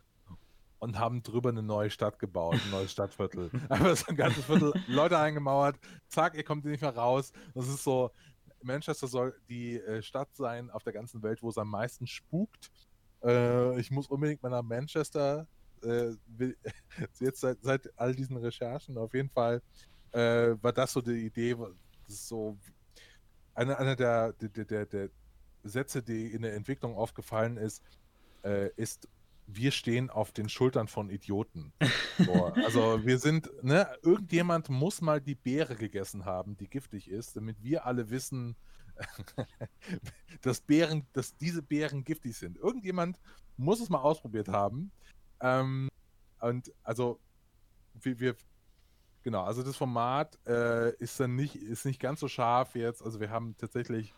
und haben drüber eine neue Stadt gebaut, ein neues Stadtviertel. <laughs> Einfach so ein ganzes Viertel, Leute eingemauert, zack, ihr kommt nicht mehr raus. Das ist so, Manchester soll die äh, Stadt sein auf der ganzen Welt, wo es am meisten spukt. Äh, ich muss unbedingt mal nach Manchester. Äh, <laughs> jetzt seit, seit, all diesen Recherchen auf jeden Fall äh, war das so die Idee, das ist so einer eine der, der, der, der Sätze, die in der Entwicklung aufgefallen ist, äh, ist wir stehen auf den Schultern von Idioten. So, also wir sind, ne, irgendjemand muss mal die Beere gegessen haben, die giftig ist, damit wir alle wissen, <laughs> dass Beeren, dass diese Beeren giftig sind. Irgendjemand muss es mal ausprobiert haben. Ähm, und also wir, wir, genau, also das Format äh, ist dann nicht, ist nicht ganz so scharf jetzt. Also wir haben tatsächlich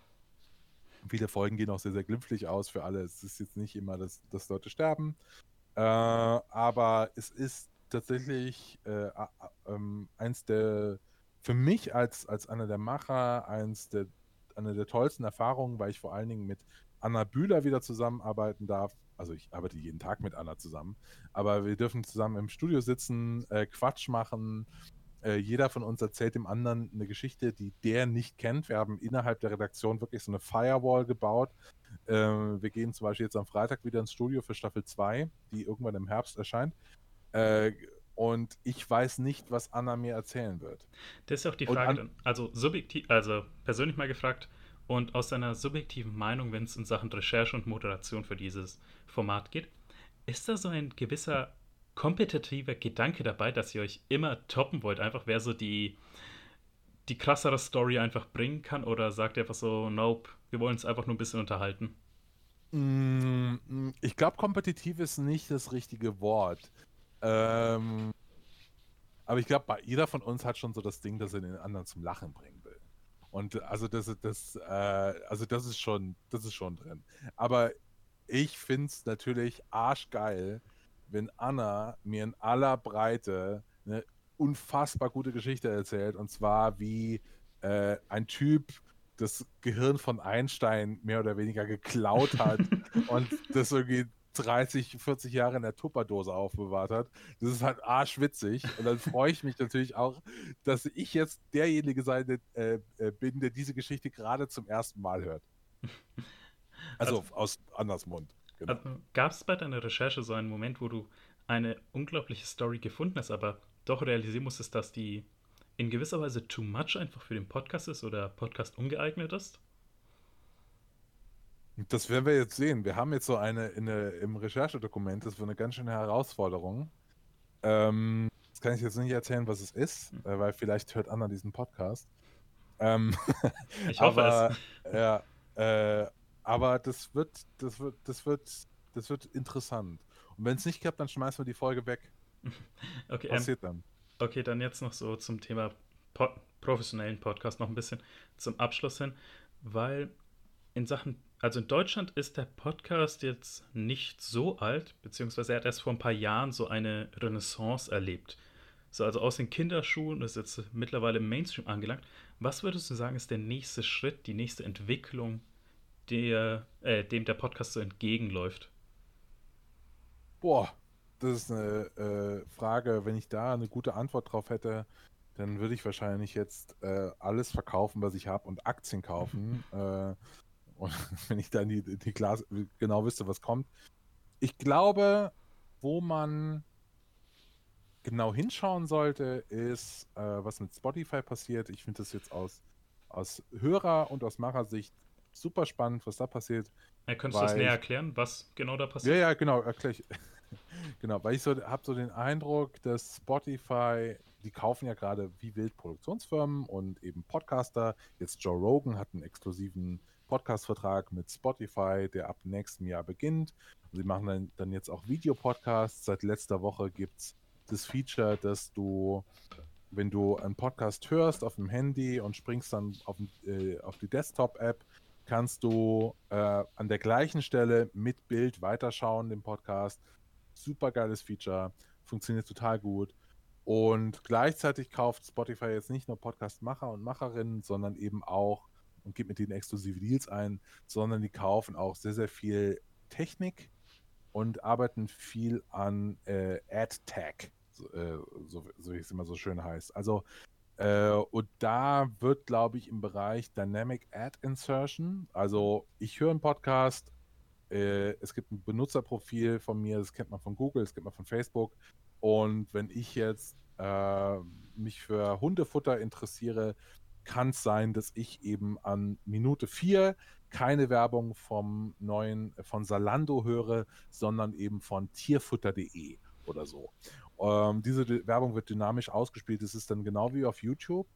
<laughs> Viele Folgen gehen auch sehr, sehr glimpflich aus für alle. Es ist jetzt nicht immer, dass, dass Leute sterben. Äh, aber es ist tatsächlich äh, ähm, eins der, für mich als, als einer der Macher, eins der, eine der tollsten Erfahrungen, weil ich vor allen Dingen mit Anna Bühler wieder zusammenarbeiten darf. Also ich arbeite jeden Tag mit Anna zusammen, aber wir dürfen zusammen im Studio sitzen, äh, Quatsch machen, äh, jeder von uns erzählt dem anderen eine Geschichte, die der nicht kennt. Wir haben innerhalb der Redaktion wirklich so eine Firewall gebaut. Äh, wir gehen zum Beispiel jetzt am Freitag wieder ins Studio für Staffel 2, die irgendwann im Herbst erscheint. Äh, und ich weiß nicht, was Anna mir erzählen wird. Das ist ja auch die Frage, also subjektiv, also persönlich mal gefragt und aus deiner subjektiven Meinung, wenn es in Sachen Recherche und Moderation für dieses Format geht, ist da so ein gewisser kompetitiver Gedanke dabei, dass ihr euch immer toppen wollt? Einfach wer so die, die krassere Story einfach bringen kann? Oder sagt ihr einfach so, nope, wir wollen uns einfach nur ein bisschen unterhalten? Mm, ich glaube, kompetitiv ist nicht das richtige Wort. Ähm, aber ich glaube, jeder von uns hat schon so das Ding, dass er den anderen zum Lachen bringen will. Und also das, das, äh, also das ist schon, das ist schon drin. Aber ich finde es natürlich arschgeil, wenn Anna mir in aller Breite eine unfassbar gute Geschichte erzählt. Und zwar wie äh, ein Typ das Gehirn von Einstein mehr oder weniger geklaut hat <laughs> und das irgendwie 30, 40 Jahre in der Tupperdose aufbewahrt hat. Das ist halt arschwitzig. Und dann freue ich mich natürlich auch, dass ich jetzt derjenige sein, äh, äh, bin, der diese Geschichte gerade zum ersten Mal hört. Also, also aus Anders Mund. Genau. Also, Gab es bei deiner Recherche so einen Moment, wo du eine unglaubliche Story gefunden hast, aber doch realisieren musstest, dass die in gewisser Weise too much einfach für den Podcast ist oder Podcast ungeeignet ist? Das werden wir jetzt sehen. Wir haben jetzt so eine, eine im Recherchedokument, das war eine ganz schöne Herausforderung. Ähm, das kann ich jetzt nicht erzählen, was es ist, hm. äh, weil vielleicht hört Anna diesen Podcast. Ähm, ich hoffe <laughs> aber, es. Ja, äh, aber das wird, das wird, das wird, das wird interessant. Und wenn es nicht klappt, dann schmeißen wir die Folge weg. <laughs> okay, ähm, Passiert ähm, dann. Okay, dann jetzt noch so zum Thema po professionellen Podcast noch ein bisschen zum Abschluss hin, weil in Sachen, also in Deutschland ist der Podcast jetzt nicht so alt, beziehungsweise er hat erst vor ein paar Jahren so eine Renaissance erlebt. So, also aus den Kinderschuhen ist jetzt mittlerweile im Mainstream angelangt. Was würdest du sagen, ist der nächste Schritt, die nächste Entwicklung der, äh, dem der Podcast so entgegenläuft? Boah, das ist eine äh, Frage. Wenn ich da eine gute Antwort drauf hätte, dann würde ich wahrscheinlich jetzt äh, alles verkaufen, was ich habe und Aktien kaufen. <laughs> äh, und <laughs> wenn ich dann die, die Glas genau wüsste, was kommt. Ich glaube, wo man genau hinschauen sollte, ist, äh, was mit Spotify passiert. Ich finde das jetzt aus, aus Hörer- und aus Machersicht super spannend, was da passiert. Ja, könntest du das näher erklären, was genau da passiert? Ja, ja, genau, erkläre ich. <laughs> Genau, weil ich so habe so den Eindruck, dass Spotify, die kaufen ja gerade wie wild Produktionsfirmen und eben Podcaster. Jetzt Joe Rogan hat einen exklusiven Podcast-Vertrag mit Spotify, der ab nächstem Jahr beginnt. Und sie machen dann, dann jetzt auch Videopodcasts. Seit letzter Woche gibt es das Feature, dass du, wenn du einen Podcast hörst auf dem Handy und springst dann auf, äh, auf die Desktop-App, kannst du äh, an der gleichen Stelle mit Bild weiterschauen, den Podcast. Super geiles Feature, funktioniert total gut. Und gleichzeitig kauft Spotify jetzt nicht nur Podcast-Macher und Macherinnen, sondern eben auch und gibt mit denen exklusive Deals ein, sondern die kaufen auch sehr, sehr viel Technik und arbeiten viel an äh, Ad-Tag, so, äh, so, so wie es immer so schön heißt. Also äh, und da wird, glaube ich, im Bereich Dynamic Ad Insertion, also ich höre einen Podcast, äh, es gibt ein Benutzerprofil von mir, das kennt man von Google, das kennt man von Facebook. Und wenn ich jetzt äh, mich für Hundefutter interessiere, kann es sein, dass ich eben an Minute 4 keine Werbung vom neuen, von Salando höre, sondern eben von tierfutter.de oder so. Ähm, diese Werbung wird dynamisch ausgespielt. Es ist dann genau wie auf YouTube.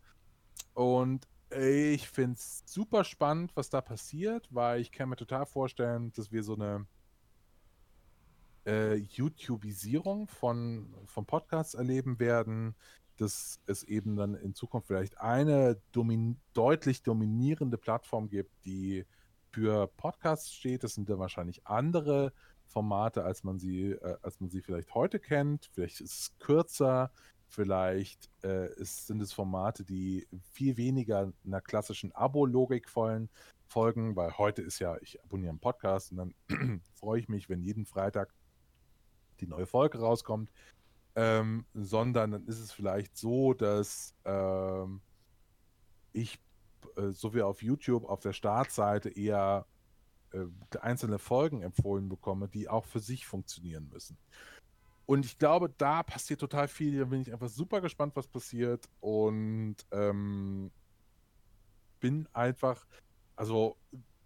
Und ich finde es super spannend, was da passiert, weil ich kann mir total vorstellen, dass wir so eine äh, YouTubisierung von, von Podcasts erleben werden, dass es eben dann in Zukunft vielleicht eine domin deutlich dominierende Plattform gibt, die für Podcasts steht. Das sind dann wahrscheinlich andere Formate, als man sie, äh, als man sie vielleicht heute kennt. Vielleicht ist es kürzer, vielleicht äh, ist, sind es Formate, die viel weniger einer klassischen Abo-Logik folgen, weil heute ist ja, ich abonniere einen Podcast und dann <clears throat> freue ich mich, wenn jeden Freitag die neue Folge rauskommt. Ähm, sondern dann ist es vielleicht so, dass ähm, ich, äh, so wie auf YouTube, auf der Startseite eher einzelne Folgen empfohlen bekomme, die auch für sich funktionieren müssen. Und ich glaube, da passiert total viel. Da bin ich einfach super gespannt, was passiert. Und ähm, bin einfach, also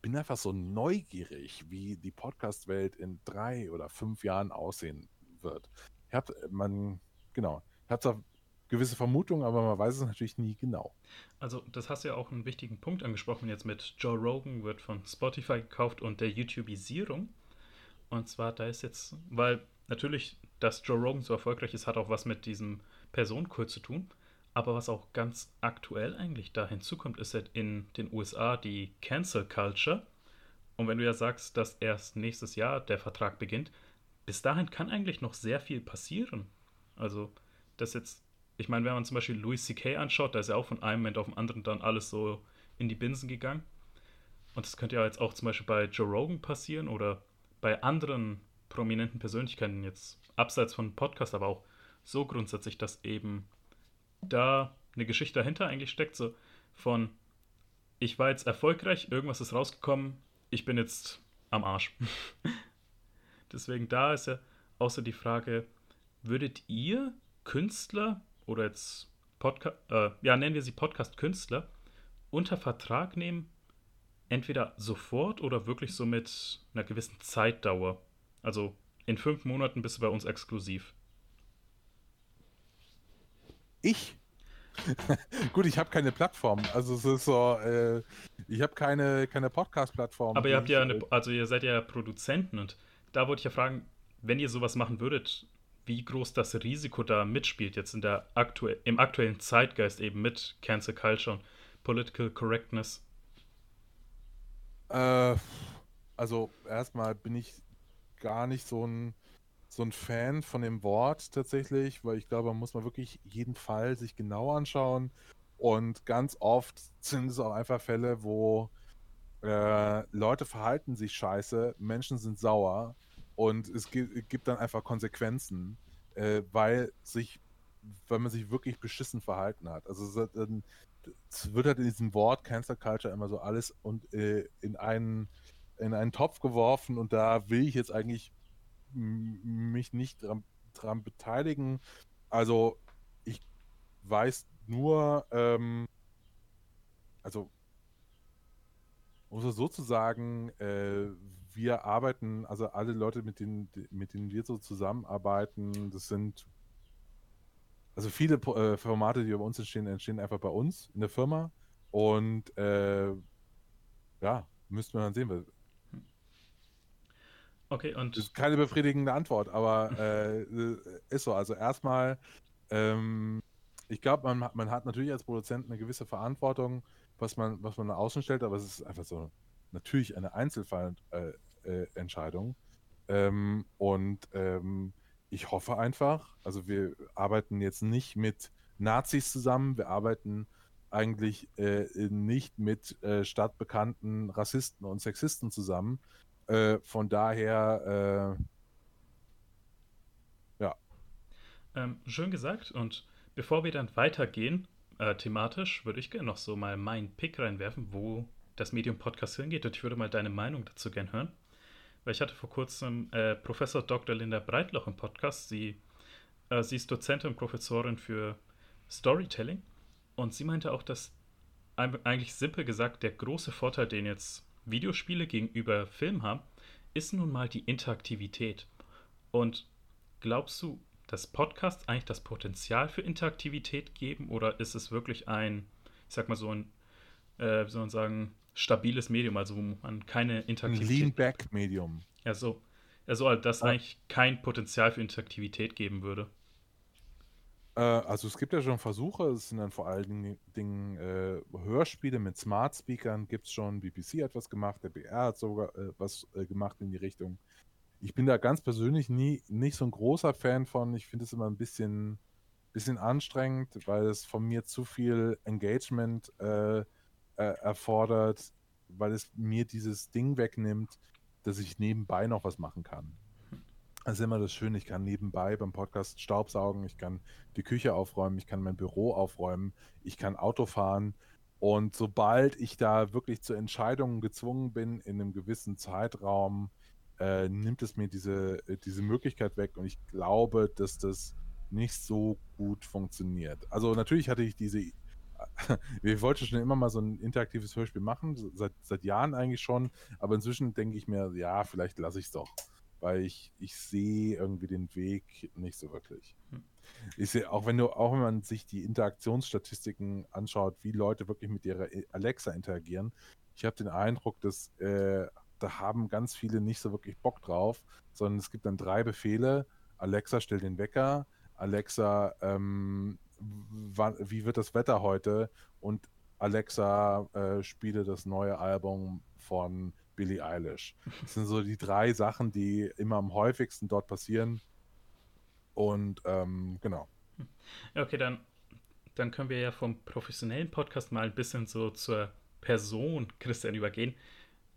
bin einfach so neugierig, wie die Podcast-Welt in drei oder fünf Jahren aussehen wird. Ich habe, man, genau, ich habe gewisse Vermutungen, aber man weiß es natürlich nie genau. Also, das hast du ja auch einen wichtigen Punkt angesprochen, jetzt mit Joe Rogan wird von Spotify gekauft und der YouTubisierung. Und zwar, da ist jetzt, weil natürlich, dass Joe Rogan so erfolgreich ist, hat auch was mit diesem Personenkult zu tun. Aber was auch ganz aktuell eigentlich da hinzukommt, ist halt in den USA die Cancel Culture. Und wenn du ja sagst, dass erst nächstes Jahr der Vertrag beginnt, bis dahin kann eigentlich noch sehr viel passieren. Also, das jetzt ich meine, wenn man zum Beispiel Louis C.K. anschaut, da ist ja auch von einem Moment auf den anderen dann alles so in die Binsen gegangen. Und das könnte ja jetzt auch zum Beispiel bei Joe Rogan passieren oder bei anderen prominenten Persönlichkeiten, jetzt abseits von Podcast, aber auch so grundsätzlich, dass eben da eine Geschichte dahinter eigentlich steckt, so von ich war jetzt erfolgreich, irgendwas ist rausgekommen, ich bin jetzt am Arsch. <laughs> Deswegen da ist ja so die Frage, würdet ihr Künstler oder jetzt Podcast, äh, ja, nennen wir sie Podcast-Künstler, unter Vertrag nehmen, entweder sofort oder wirklich so mit einer gewissen Zeitdauer. Also in fünf Monaten bist du bei uns exklusiv. Ich? <laughs> Gut, ich habe keine Plattform. Also es ist so, äh, ich habe keine, keine Podcast-Plattform. Aber ihr habt ja eine, also ihr seid ja Produzenten und da wollte ich ja fragen, wenn ihr sowas machen würdet, wie groß das Risiko da mitspielt, jetzt in der aktu im aktuellen Zeitgeist eben mit Cancel Culture und Political Correctness? Äh, also erstmal bin ich gar nicht so ein, so ein Fan von dem Wort tatsächlich, weil ich glaube, man muss mal wirklich jeden Fall sich genau anschauen. Und ganz oft sind es auch einfach Fälle, wo äh, Leute verhalten sich scheiße, Menschen sind sauer und es gibt dann einfach Konsequenzen, äh, weil sich, weil man sich wirklich beschissen verhalten hat. Also es wird halt in diesem Wort Cancer Culture immer so alles und äh, in einen in einen Topf geworfen und da will ich jetzt eigentlich mich nicht dran, dran beteiligen. Also ich weiß nur, ähm, also um es so zu sagen, äh, wir arbeiten, also alle Leute, mit denen, mit denen wir so zusammenarbeiten, das sind also viele äh, Formate, die bei uns entstehen, entstehen einfach bei uns in der Firma. Und äh, ja, müssten wir dann sehen. Okay, und. Das ist keine befriedigende Antwort, aber äh, ist so. Also erstmal, ähm, ich glaube, man, man hat natürlich als Produzent eine gewisse Verantwortung, was man, was man nach außen stellt, aber es ist einfach so natürlich eine Einzelfallentscheidung. Äh, äh, ähm, und ähm, ich hoffe einfach, also wir arbeiten jetzt nicht mit Nazis zusammen, wir arbeiten eigentlich äh, nicht mit äh, stadtbekannten Rassisten und Sexisten zusammen. Äh, von daher, äh, ja. Ähm, schön gesagt. Und bevor wir dann weitergehen, thematisch, würde ich gerne noch so mal meinen Pick reinwerfen, wo das Medium Podcast hingeht. Und ich würde mal deine Meinung dazu gerne hören. Weil ich hatte vor kurzem äh, Professor Dr. Linda Breitloch im Podcast. Sie, sie ist Dozentin und Professorin für Storytelling. Und sie meinte auch, dass eigentlich simpel gesagt der große Vorteil, den jetzt Videospiele gegenüber Film haben, ist nun mal die Interaktivität. Und glaubst du, dass Podcasts eigentlich das Potenzial für Interaktivität geben oder ist es wirklich ein, ich sag mal so ein, äh, wie soll man sagen, stabiles Medium, also wo man keine Interaktivität. Ein Lean-Back-Medium. Ja, so. Also, dass eigentlich kein Potenzial für Interaktivität geben würde. Äh, also es gibt ja schon Versuche, es sind dann vor allen Dingen äh, Hörspiele mit Smart Speakern, gibt es schon, BBC hat was gemacht, der BR hat sogar äh, was äh, gemacht in die Richtung. Ich bin da ganz persönlich nie nicht so ein großer Fan von. Ich finde es immer ein bisschen, bisschen anstrengend, weil es von mir zu viel Engagement äh, äh, erfordert, weil es mir dieses Ding wegnimmt, dass ich nebenbei noch was machen kann. Das ist immer das Schöne, ich kann nebenbei beim Podcast Staubsaugen, ich kann die Küche aufräumen, ich kann mein Büro aufräumen, ich kann Auto fahren. Und sobald ich da wirklich zu Entscheidungen gezwungen bin in einem gewissen Zeitraum, äh, nimmt es mir diese, äh, diese Möglichkeit weg. Und ich glaube, dass das nicht so gut funktioniert. Also natürlich hatte ich diese, <laughs> ich wollte schon immer mal so ein interaktives Hörspiel machen, seit, seit Jahren eigentlich schon, aber inzwischen denke ich mir, ja, vielleicht lasse ich es doch weil ich, ich sehe irgendwie den Weg nicht so wirklich. Hm. Ich sehe, auch wenn du, auch wenn man sich die Interaktionsstatistiken anschaut, wie Leute wirklich mit ihrer Alexa interagieren, ich habe den Eindruck, dass äh, da haben ganz viele nicht so wirklich Bock drauf, sondern es gibt dann drei Befehle. Alexa, stell den Wecker. Alexa, ähm, wann, wie wird das Wetter heute? Und Alexa, äh, spiele das neue Album von Billie Eilish. Das sind so die drei Sachen, die immer am häufigsten dort passieren. Und ähm, genau. Okay, dann, dann können wir ja vom professionellen Podcast mal ein bisschen so zur Person Christian übergehen,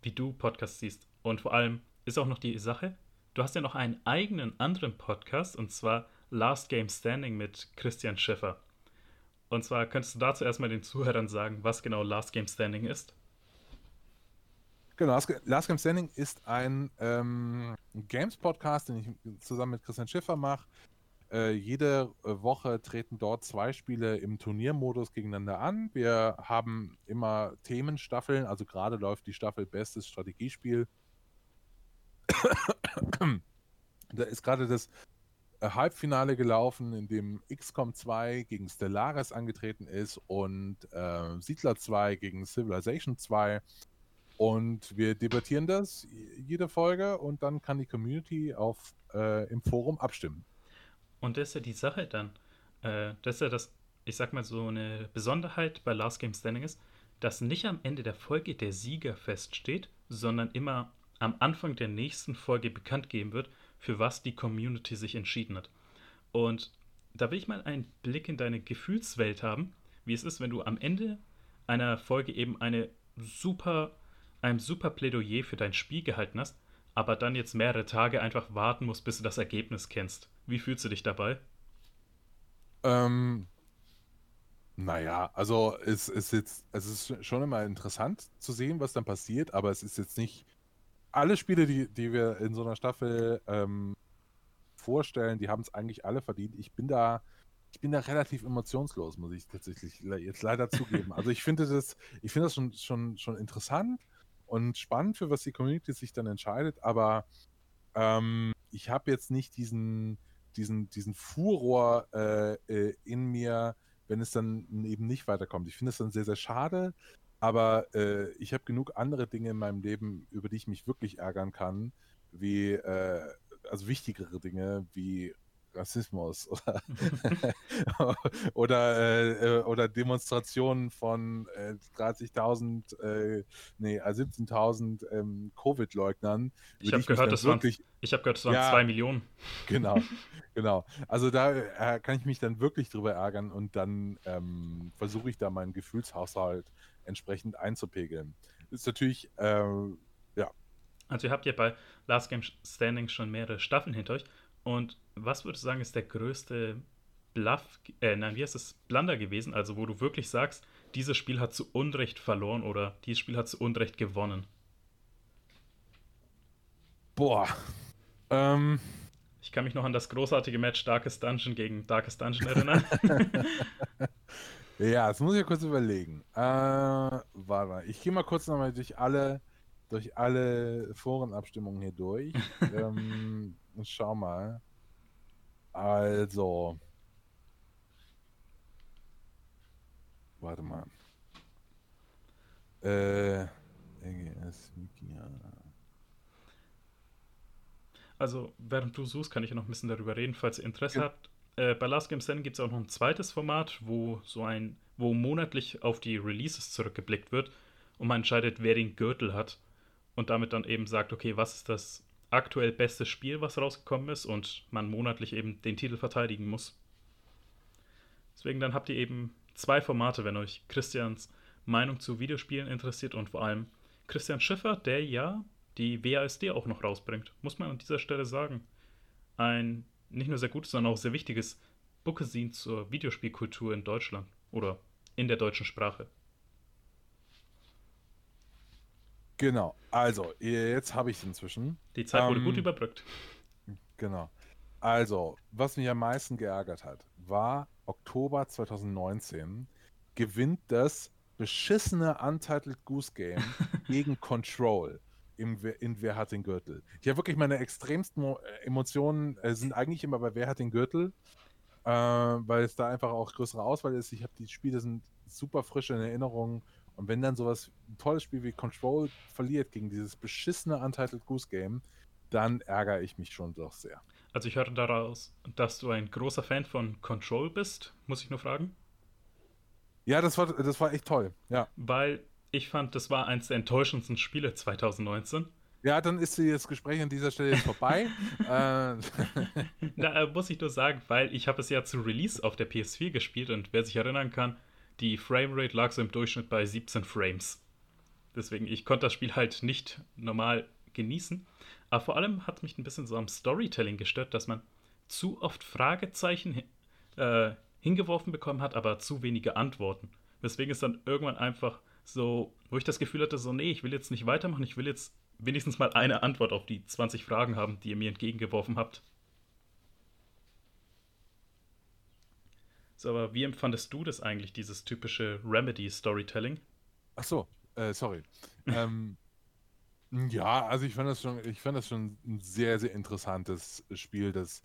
wie du Podcasts siehst. Und vor allem ist auch noch die Sache, du hast ja noch einen eigenen anderen Podcast und zwar Last Game Standing mit Christian Schiffer. Und zwar könntest du dazu erstmal den Zuhörern sagen, was genau Last Game Standing ist? Genau, Last Game Standing ist ein ähm, Games-Podcast, den ich zusammen mit Christian Schiffer mache. Äh, jede äh, Woche treten dort zwei Spiele im Turniermodus gegeneinander an. Wir haben immer Themenstaffeln, also gerade läuft die Staffel Bestes Strategiespiel. <coughs> da ist gerade das Halbfinale gelaufen, in dem XCOM 2 gegen Stellaris angetreten ist und äh, Siedler 2 gegen Civilization 2. Und wir debattieren das jede Folge und dann kann die Community auf, äh, im Forum abstimmen. Und das ist ja die Sache dann. Äh, das ist ja das, ich sag mal, so eine Besonderheit bei Last Game Standing ist, dass nicht am Ende der Folge der Sieger feststeht, sondern immer am Anfang der nächsten Folge bekannt geben wird, für was die Community sich entschieden hat. Und da will ich mal einen Blick in deine Gefühlswelt haben, wie es ist, wenn du am Ende einer Folge eben eine super ein super Plädoyer für dein Spiel gehalten hast, aber dann jetzt mehrere Tage einfach warten musst, bis du das Ergebnis kennst. Wie fühlst du dich dabei? Ähm, naja, also es ist jetzt, es ist schon immer interessant zu sehen, was dann passiert, aber es ist jetzt nicht alle Spiele, die, die wir in so einer Staffel ähm, vorstellen, die haben es eigentlich alle verdient. Ich bin da, ich bin da relativ emotionslos, muss ich tatsächlich jetzt leider zugeben. Also ich finde das, ich finde das schon, schon, schon interessant und spannend, für was die Community sich dann entscheidet, aber ähm, ich habe jetzt nicht diesen, diesen, diesen Furor äh, äh, in mir, wenn es dann eben nicht weiterkommt. Ich finde es dann sehr, sehr schade, aber äh, ich habe genug andere Dinge in meinem Leben, über die ich mich wirklich ärgern kann, wie, äh, also wichtigere Dinge, wie Rassismus <laughs> oder, <laughs> oder, äh, äh, oder Demonstrationen von äh, 30.000, äh, nee, 17.000 äh, ähm, Covid-Leugnern. Ich habe gehört, das waren, ich hab gehört, das waren ja, zwei Millionen. <laughs> Genau, genau. Also da äh, kann ich mich dann wirklich drüber ärgern und dann ähm, versuche ich da meinen Gefühlshaushalt entsprechend einzupegeln. Ist natürlich, äh, ja. Also ihr habt ja bei Last Game Standing schon mehrere Staffeln hinter euch und was würdest du sagen, ist der größte Bluff, äh, nein, wie heißt es, Blunder gewesen? Also, wo du wirklich sagst, dieses Spiel hat zu Unrecht verloren oder dieses Spiel hat zu Unrecht gewonnen? Boah. Ähm. Ich kann mich noch an das großartige Match Darkest Dungeon gegen Darkest Dungeon erinnern. <laughs> <laughs> ja, das muss ich ja kurz überlegen. Äh, warte mal, ich gehe mal kurz nochmal durch alle, durch alle Forenabstimmungen hier durch. <laughs> ähm, Schau mal. Also. Warte mal. Äh. EGS Wikia. Also, während du suchst, kann ich ja noch ein bisschen darüber reden, falls ihr Interesse ja. habt. Äh, bei Last Game Stand gibt es auch noch ein zweites Format, wo so ein, wo monatlich auf die Releases zurückgeblickt wird und man entscheidet, wer den Gürtel hat und damit dann eben sagt, okay, was ist das aktuell bestes Spiel, was rausgekommen ist und man monatlich eben den Titel verteidigen muss. Deswegen dann habt ihr eben zwei Formate, wenn euch Christians Meinung zu Videospielen interessiert und vor allem Christian Schiffer, der ja die WASD auch noch rausbringt, muss man an dieser Stelle sagen. Ein nicht nur sehr gutes, sondern auch sehr wichtiges Bookesin zur Videospielkultur in Deutschland oder in der deutschen Sprache. Genau, also, jetzt habe ich es inzwischen. Die Zeit wurde ähm, gut überbrückt. Genau. Also, was mich am meisten geärgert hat, war Oktober 2019 gewinnt das beschissene Untitled Goose Game <laughs> gegen Control im, in Wer hat den Gürtel. Ich habe wirklich meine extremsten äh, Emotionen äh, sind eigentlich immer bei Wer hat den Gürtel, äh, weil es da einfach auch größere Auswahl ist. Ich habe die Spiele sind super frisch in Erinnerung und wenn dann sowas, ein tolles Spiel wie Control verliert gegen dieses beschissene Untitled Goose Game, dann ärgere ich mich schon doch sehr. Also ich höre daraus, dass du ein großer Fan von Control bist, muss ich nur fragen. Ja, das war, das war echt toll, ja. Weil ich fand, das war eins der enttäuschendsten Spiele 2019. Ja, dann ist das Gespräch an dieser Stelle jetzt vorbei. <laughs> äh. Na, äh, muss ich nur sagen, weil ich habe es ja zu Release auf der PS4 gespielt und wer sich erinnern kann, die Framerate lag so im Durchschnitt bei 17 Frames. Deswegen, ich konnte das Spiel halt nicht normal genießen. Aber vor allem hat mich ein bisschen so am Storytelling gestört, dass man zu oft Fragezeichen äh, hingeworfen bekommen hat, aber zu wenige Antworten. Weswegen es dann irgendwann einfach so, wo ich das Gefühl hatte, so, nee, ich will jetzt nicht weitermachen, ich will jetzt wenigstens mal eine Antwort auf die 20 Fragen haben, die ihr mir entgegengeworfen habt. So, aber wie empfandest du das eigentlich, dieses typische Remedy-Storytelling? Ach so, äh, sorry. <laughs> ähm, ja, also ich fand das schon, ich fand das schon ein sehr, sehr interessantes Spiel, das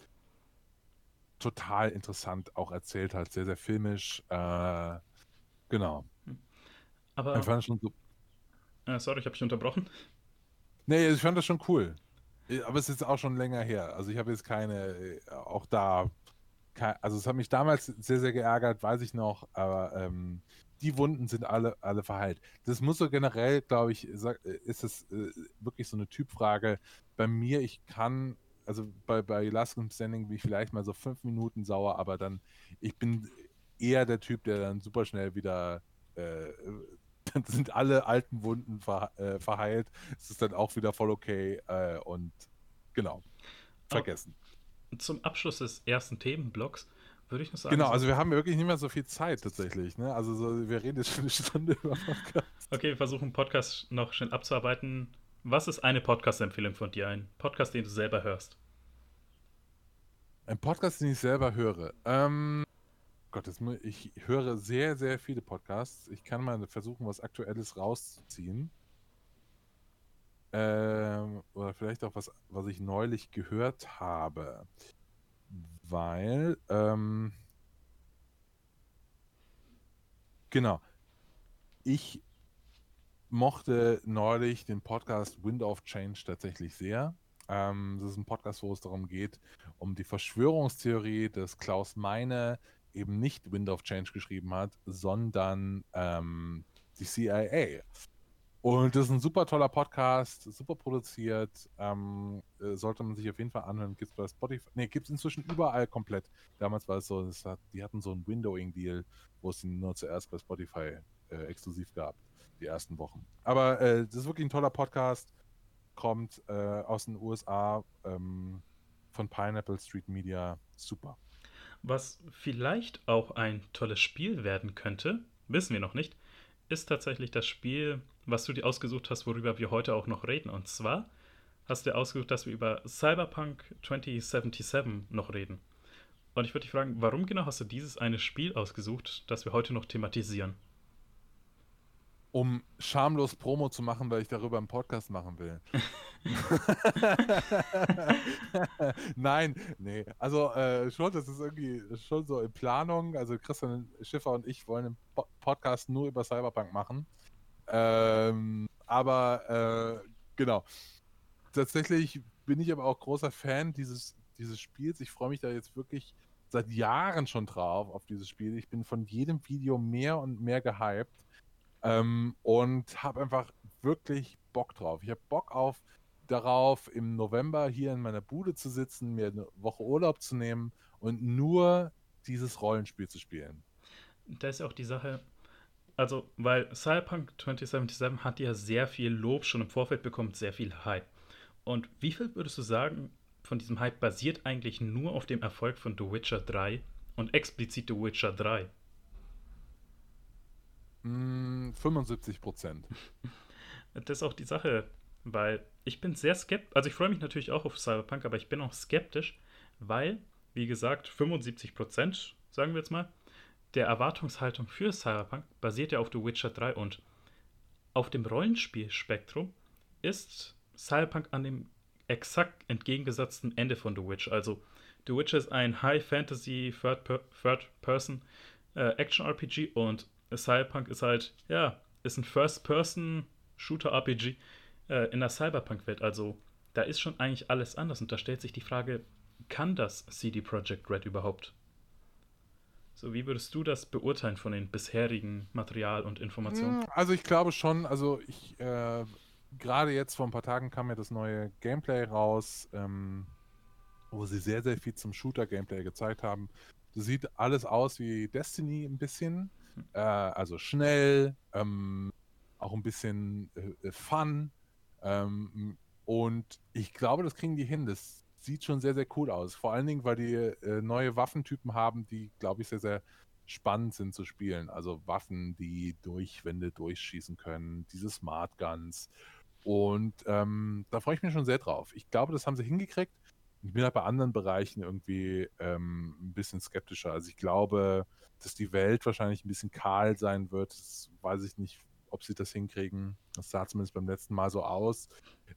total interessant auch erzählt hat, sehr, sehr filmisch. Äh, genau. Aber. Ich fand das schon so. Äh, sorry, ich habe dich unterbrochen. Nee, ich fand das schon cool. Aber es ist auch schon länger her. Also ich habe jetzt keine, äh, auch da also es hat mich damals sehr, sehr geärgert, weiß ich noch, aber ähm, die Wunden sind alle, alle verheilt. Das muss so generell, glaube ich, ist es äh, wirklich so eine Typfrage. Bei mir, ich kann, also bei, bei Last Standing bin ich vielleicht mal so fünf Minuten sauer, aber dann, ich bin eher der Typ, der dann super schnell wieder, äh, dann sind alle alten Wunden ver, äh, verheilt. Es ist dann auch wieder voll okay äh, und genau, vergessen zum Abschluss des ersten Themenblocks würde ich noch sagen. Genau, also wir haben wirklich nicht mehr so viel Zeit tatsächlich. Ne? Also so, wir reden jetzt schon eine Stunde <laughs> über Podcast. Okay, wir versuchen Podcast noch schnell abzuarbeiten. Was ist eine Podcast-Empfehlung von dir? Ein Podcast, den du selber hörst? Ein Podcast, den ich selber höre. Ähm, Gott, ich höre sehr, sehr viele Podcasts. Ich kann mal versuchen, was Aktuelles rauszuziehen. Ähm, oder vielleicht auch was, was ich neulich gehört habe. Weil, ähm, genau. Ich mochte neulich den Podcast Wind of Change tatsächlich sehr. Ähm, das ist ein Podcast, wo es darum geht, um die Verschwörungstheorie, dass Klaus Meine eben nicht Wind of Change geschrieben hat, sondern ähm, die CIA. Und das ist ein super toller Podcast, super produziert. Ähm, äh, sollte man sich auf jeden Fall anhören. Gibt es bei Spotify. Ne, gibt es inzwischen überall komplett. Damals war es so, hat, die hatten so einen Windowing-Deal, wo es nur zuerst bei Spotify äh, exklusiv gab, die ersten Wochen. Aber äh, das ist wirklich ein toller Podcast. Kommt äh, aus den USA ähm, von Pineapple Street Media. Super. Was vielleicht auch ein tolles Spiel werden könnte, wissen wir noch nicht, ist tatsächlich das Spiel was du dir ausgesucht hast, worüber wir heute auch noch reden. Und zwar hast du dir ausgesucht, dass wir über Cyberpunk 2077 noch reden. Und ich würde dich fragen, warum genau hast du dieses eine Spiel ausgesucht, das wir heute noch thematisieren? Um schamlos Promo zu machen, weil ich darüber einen Podcast machen will. <laughs> <laughs> Nein, nee. Also äh, schon, das ist irgendwie schon so in Planung. Also Christian Schiffer und ich wollen einen Podcast nur über Cyberpunk machen. Ähm, aber äh, genau. Tatsächlich bin ich aber auch großer Fan dieses, dieses Spiels. Ich freue mich da jetzt wirklich seit Jahren schon drauf, auf dieses Spiel. Ich bin von jedem Video mehr und mehr gehypt ähm, und habe einfach wirklich Bock drauf. Ich habe Bock auf darauf, im November hier in meiner Bude zu sitzen, mir eine Woche Urlaub zu nehmen und nur dieses Rollenspiel zu spielen. Da ist auch die Sache, also, weil Cyberpunk 2077 hat ja sehr viel Lob schon im Vorfeld bekommen, sehr viel Hype. Und wie viel würdest du sagen, von diesem Hype basiert eigentlich nur auf dem Erfolg von The Witcher 3 und explizit The Witcher 3? Mm, 75 Prozent. <laughs> Das ist auch die Sache, weil ich bin sehr skeptisch, also ich freue mich natürlich auch auf Cyberpunk, aber ich bin auch skeptisch, weil, wie gesagt, 75 Prozent, sagen wir jetzt mal, der Erwartungshaltung für Cyberpunk basiert ja auf The Witcher 3 und auf dem Rollenspielspektrum ist Cyberpunk an dem exakt entgegengesetzten Ende von The Witcher. Also The Witcher ist ein High-Fantasy Third-Person äh, Action-RPG und Cyberpunk ist halt, ja, ist ein First-Person-Shooter-RPG äh, in der Cyberpunk-Welt. Also da ist schon eigentlich alles anders und da stellt sich die Frage, kann das CD Projekt Red überhaupt? So, wie würdest du das beurteilen von den bisherigen Material und Informationen? Hm, also ich glaube schon, also ich, äh, gerade jetzt vor ein paar Tagen kam ja das neue Gameplay raus, ähm, wo sie sehr, sehr viel zum Shooter-Gameplay gezeigt haben. Das sieht alles aus wie Destiny ein bisschen. Hm. Äh, also schnell, ähm, auch ein bisschen äh, Fun. Ähm, und ich glaube, das kriegen die hin. Das sieht schon sehr, sehr cool aus. Vor allen Dingen, weil die äh, neue Waffentypen haben, die, glaube ich, sehr, sehr spannend sind zu spielen. Also Waffen, die durch Wände durchschießen können, diese Smart Guns. Und ähm, da freue ich mich schon sehr drauf. Ich glaube, das haben sie hingekriegt. Ich bin halt bei anderen Bereichen irgendwie ähm, ein bisschen skeptischer. Also ich glaube, dass die Welt wahrscheinlich ein bisschen kahl sein wird. Das weiß ich nicht, ob sie das hinkriegen. Das sah zumindest beim letzten Mal so aus.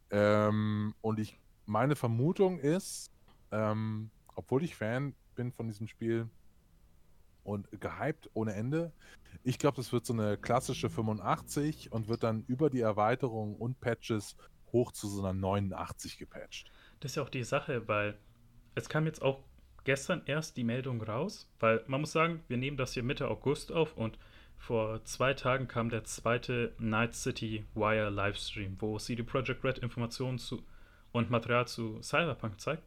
Ähm, und ich meine Vermutung ist, ähm, obwohl ich Fan bin von diesem Spiel und gehypt ohne Ende, ich glaube, das wird so eine klassische 85 und wird dann über die Erweiterung und Patches hoch zu so einer 89 gepatcht. Das ist ja auch die Sache, weil es kam jetzt auch gestern erst die Meldung raus, weil man muss sagen, wir nehmen das hier Mitte August auf und vor zwei Tagen kam der zweite Night City Wire Livestream, wo CD Projekt Red Informationen zu und Material zu Cyberpunk zeigt.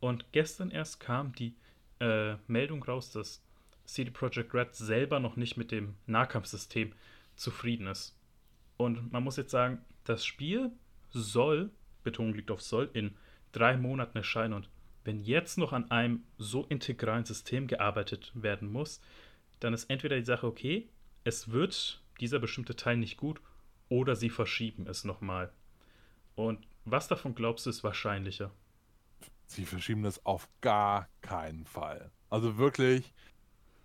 Und gestern erst kam die äh, Meldung raus, dass CD Projekt Red selber noch nicht mit dem Nahkampfsystem zufrieden ist. Und man muss jetzt sagen, das Spiel soll, Betonung liegt auf soll, in drei Monaten erscheinen. Und wenn jetzt noch an einem so integralen System gearbeitet werden muss, dann ist entweder die Sache okay, es wird dieser bestimmte Teil nicht gut, oder sie verschieben es nochmal. Und was davon glaubst du ist wahrscheinlicher? Sie verschieben das auf gar keinen Fall. Also wirklich,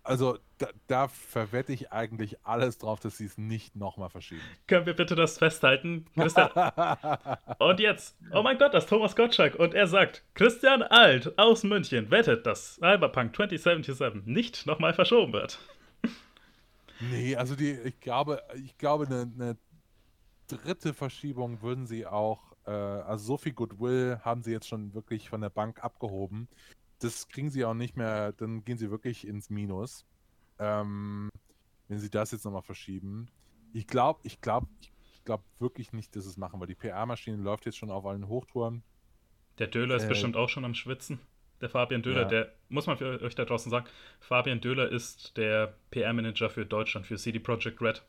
Also da, da, verwette ich eigentlich alles drauf, dass sie es nicht nochmal verschieben. Können wir bitte das festhalten? Christian. <laughs> und jetzt, oh mein Gott, das ist Thomas Gottschalk. Und er sagt, Christian Alt aus München wettet, dass Cyberpunk 2077 nicht nochmal verschoben wird. Nee, also die, ich glaube, ich glaube, eine, eine dritte Verschiebung würden sie auch, äh, also so viel Goodwill haben sie jetzt schon wirklich von der Bank abgehoben. Das kriegen sie auch nicht mehr, dann gehen sie wirklich ins Minus. Ähm, wenn sie das jetzt nochmal verschieben. Ich glaube, ich glaube, ich glaube wirklich nicht, dass sie es machen, weil die PR-Maschine läuft jetzt schon auf allen Hochtouren. Der Döler ist äh, bestimmt auch schon am Schwitzen. Der Fabian Döhler, ja. der, muss man für euch da draußen sagen, Fabian Döhler ist der PR-Manager für Deutschland, für CD Projekt Red.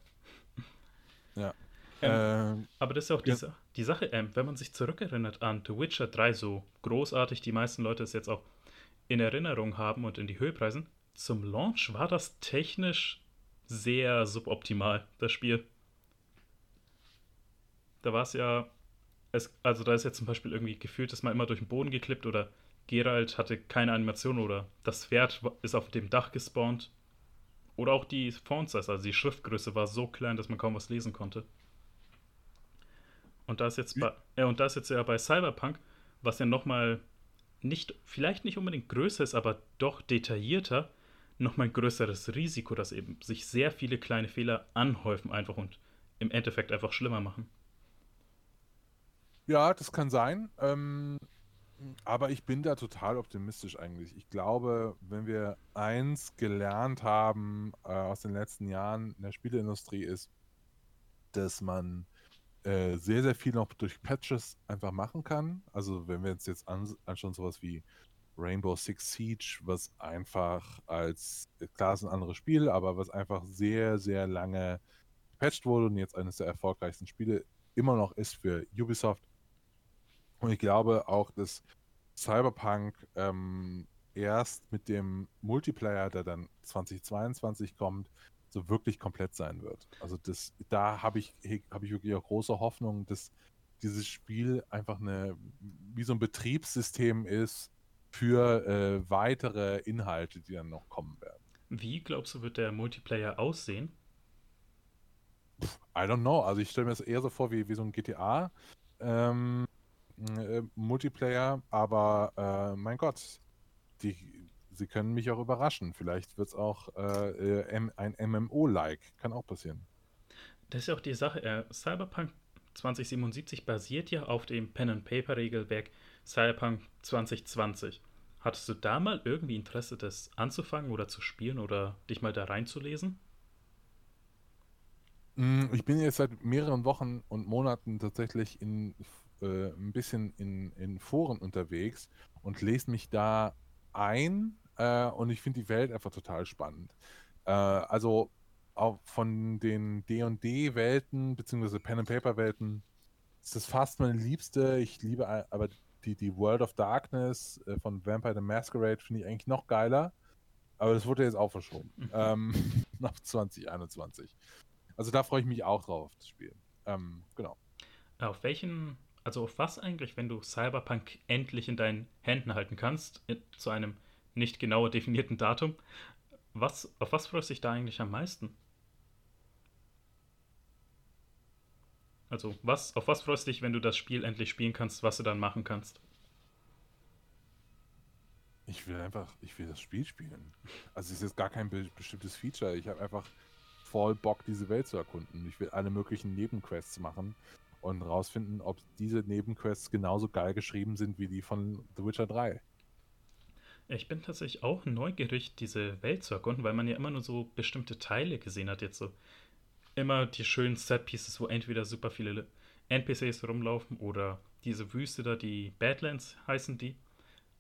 Ja. Ähm, äh, aber das ist ja auch die, ja. die Sache, ähm, wenn man sich zurückerinnert an The Witcher 3, so großartig die meisten Leute es jetzt auch in Erinnerung haben und in die Höhe preisen, zum Launch war das technisch sehr suboptimal, das Spiel. Da war es ja, es, also da ist jetzt zum Beispiel irgendwie gefühlt, dass man immer durch den Boden geklippt oder Geralt hatte keine Animation oder das Pferd ist auf dem Dach gespawnt. Oder auch die Font Size, also die Schriftgröße war so klein, dass man kaum was lesen konnte. Und da ist jetzt bei, äh, und da ist jetzt ja bei Cyberpunk, was ja nochmal nicht, vielleicht nicht unbedingt größer ist, aber doch detaillierter, nochmal ein größeres Risiko, dass eben sich sehr viele kleine Fehler anhäufen einfach und im Endeffekt einfach schlimmer machen. Ja, das kann sein. Ähm, aber ich bin da total optimistisch eigentlich. Ich glaube, wenn wir eins gelernt haben äh, aus den letzten Jahren in der Spieleindustrie ist, dass man äh, sehr, sehr viel noch durch Patches einfach machen kann. Also wenn wir uns jetzt anschauen, sowas wie Rainbow Six Siege, was einfach als, klar ist ein anderes Spiel, aber was einfach sehr, sehr lange gepatcht wurde und jetzt eines der erfolgreichsten Spiele immer noch ist für Ubisoft. Und ich glaube auch, dass Cyberpunk ähm, erst mit dem Multiplayer, der dann 2022 kommt, so wirklich komplett sein wird. Also das, da habe ich, hab ich wirklich auch große Hoffnung, dass dieses Spiel einfach eine, wie so ein Betriebssystem ist für äh, weitere Inhalte, die dann noch kommen werden. Wie glaubst du, wird der Multiplayer aussehen? I don't know. Also ich stelle mir das eher so vor wie, wie so ein GTA. Ähm, äh, Multiplayer, aber äh, mein Gott, die, sie können mich auch überraschen. Vielleicht wird es auch äh, äh ein MMO-like. Kann auch passieren. Das ist ja auch die Sache. Äh, Cyberpunk 2077 basiert ja auf dem Pen-and-Paper-Regelwerk Cyberpunk 2020. Hattest du da mal irgendwie Interesse, das anzufangen oder zu spielen oder dich mal da reinzulesen? Mm, ich bin jetzt seit mehreren Wochen und Monaten tatsächlich in, äh, ein bisschen in, in Foren unterwegs und lese mich da ein, äh, und ich finde die Welt einfach total spannend. Äh, also auch von den D&D-Welten, beziehungsweise Pen-and-Paper-Welten, ist das fast meine liebste. Ich liebe aber die, die World of Darkness äh, von Vampire the Masquerade finde ich eigentlich noch geiler. Aber das wurde jetzt auch verschoben. Mhm. Ähm, <laughs> nach 2021. Also da freue ich mich auch drauf, das Spiel. Ähm, genau. Auf welchen, also auf was eigentlich, wenn du Cyberpunk endlich in deinen Händen halten kannst, in, zu einem nicht genauer definierten Datum. Was, auf was freust du dich da eigentlich am meisten? Also, was, auf was freust du dich, wenn du das Spiel endlich spielen kannst, was du dann machen kannst? Ich will einfach, ich will das Spiel spielen. Also, es ist jetzt gar kein be bestimmtes Feature. Ich habe einfach voll Bock, diese Welt zu erkunden. Ich will alle möglichen Nebenquests machen und rausfinden, ob diese Nebenquests genauso geil geschrieben sind wie die von The Witcher 3. Ich bin tatsächlich auch neugierig, diese Welt zu erkunden, weil man ja immer nur so bestimmte Teile gesehen hat. Jetzt so immer die schönen Set-Pieces, wo entweder super viele NPCs rumlaufen oder diese Wüste da, die Badlands heißen die.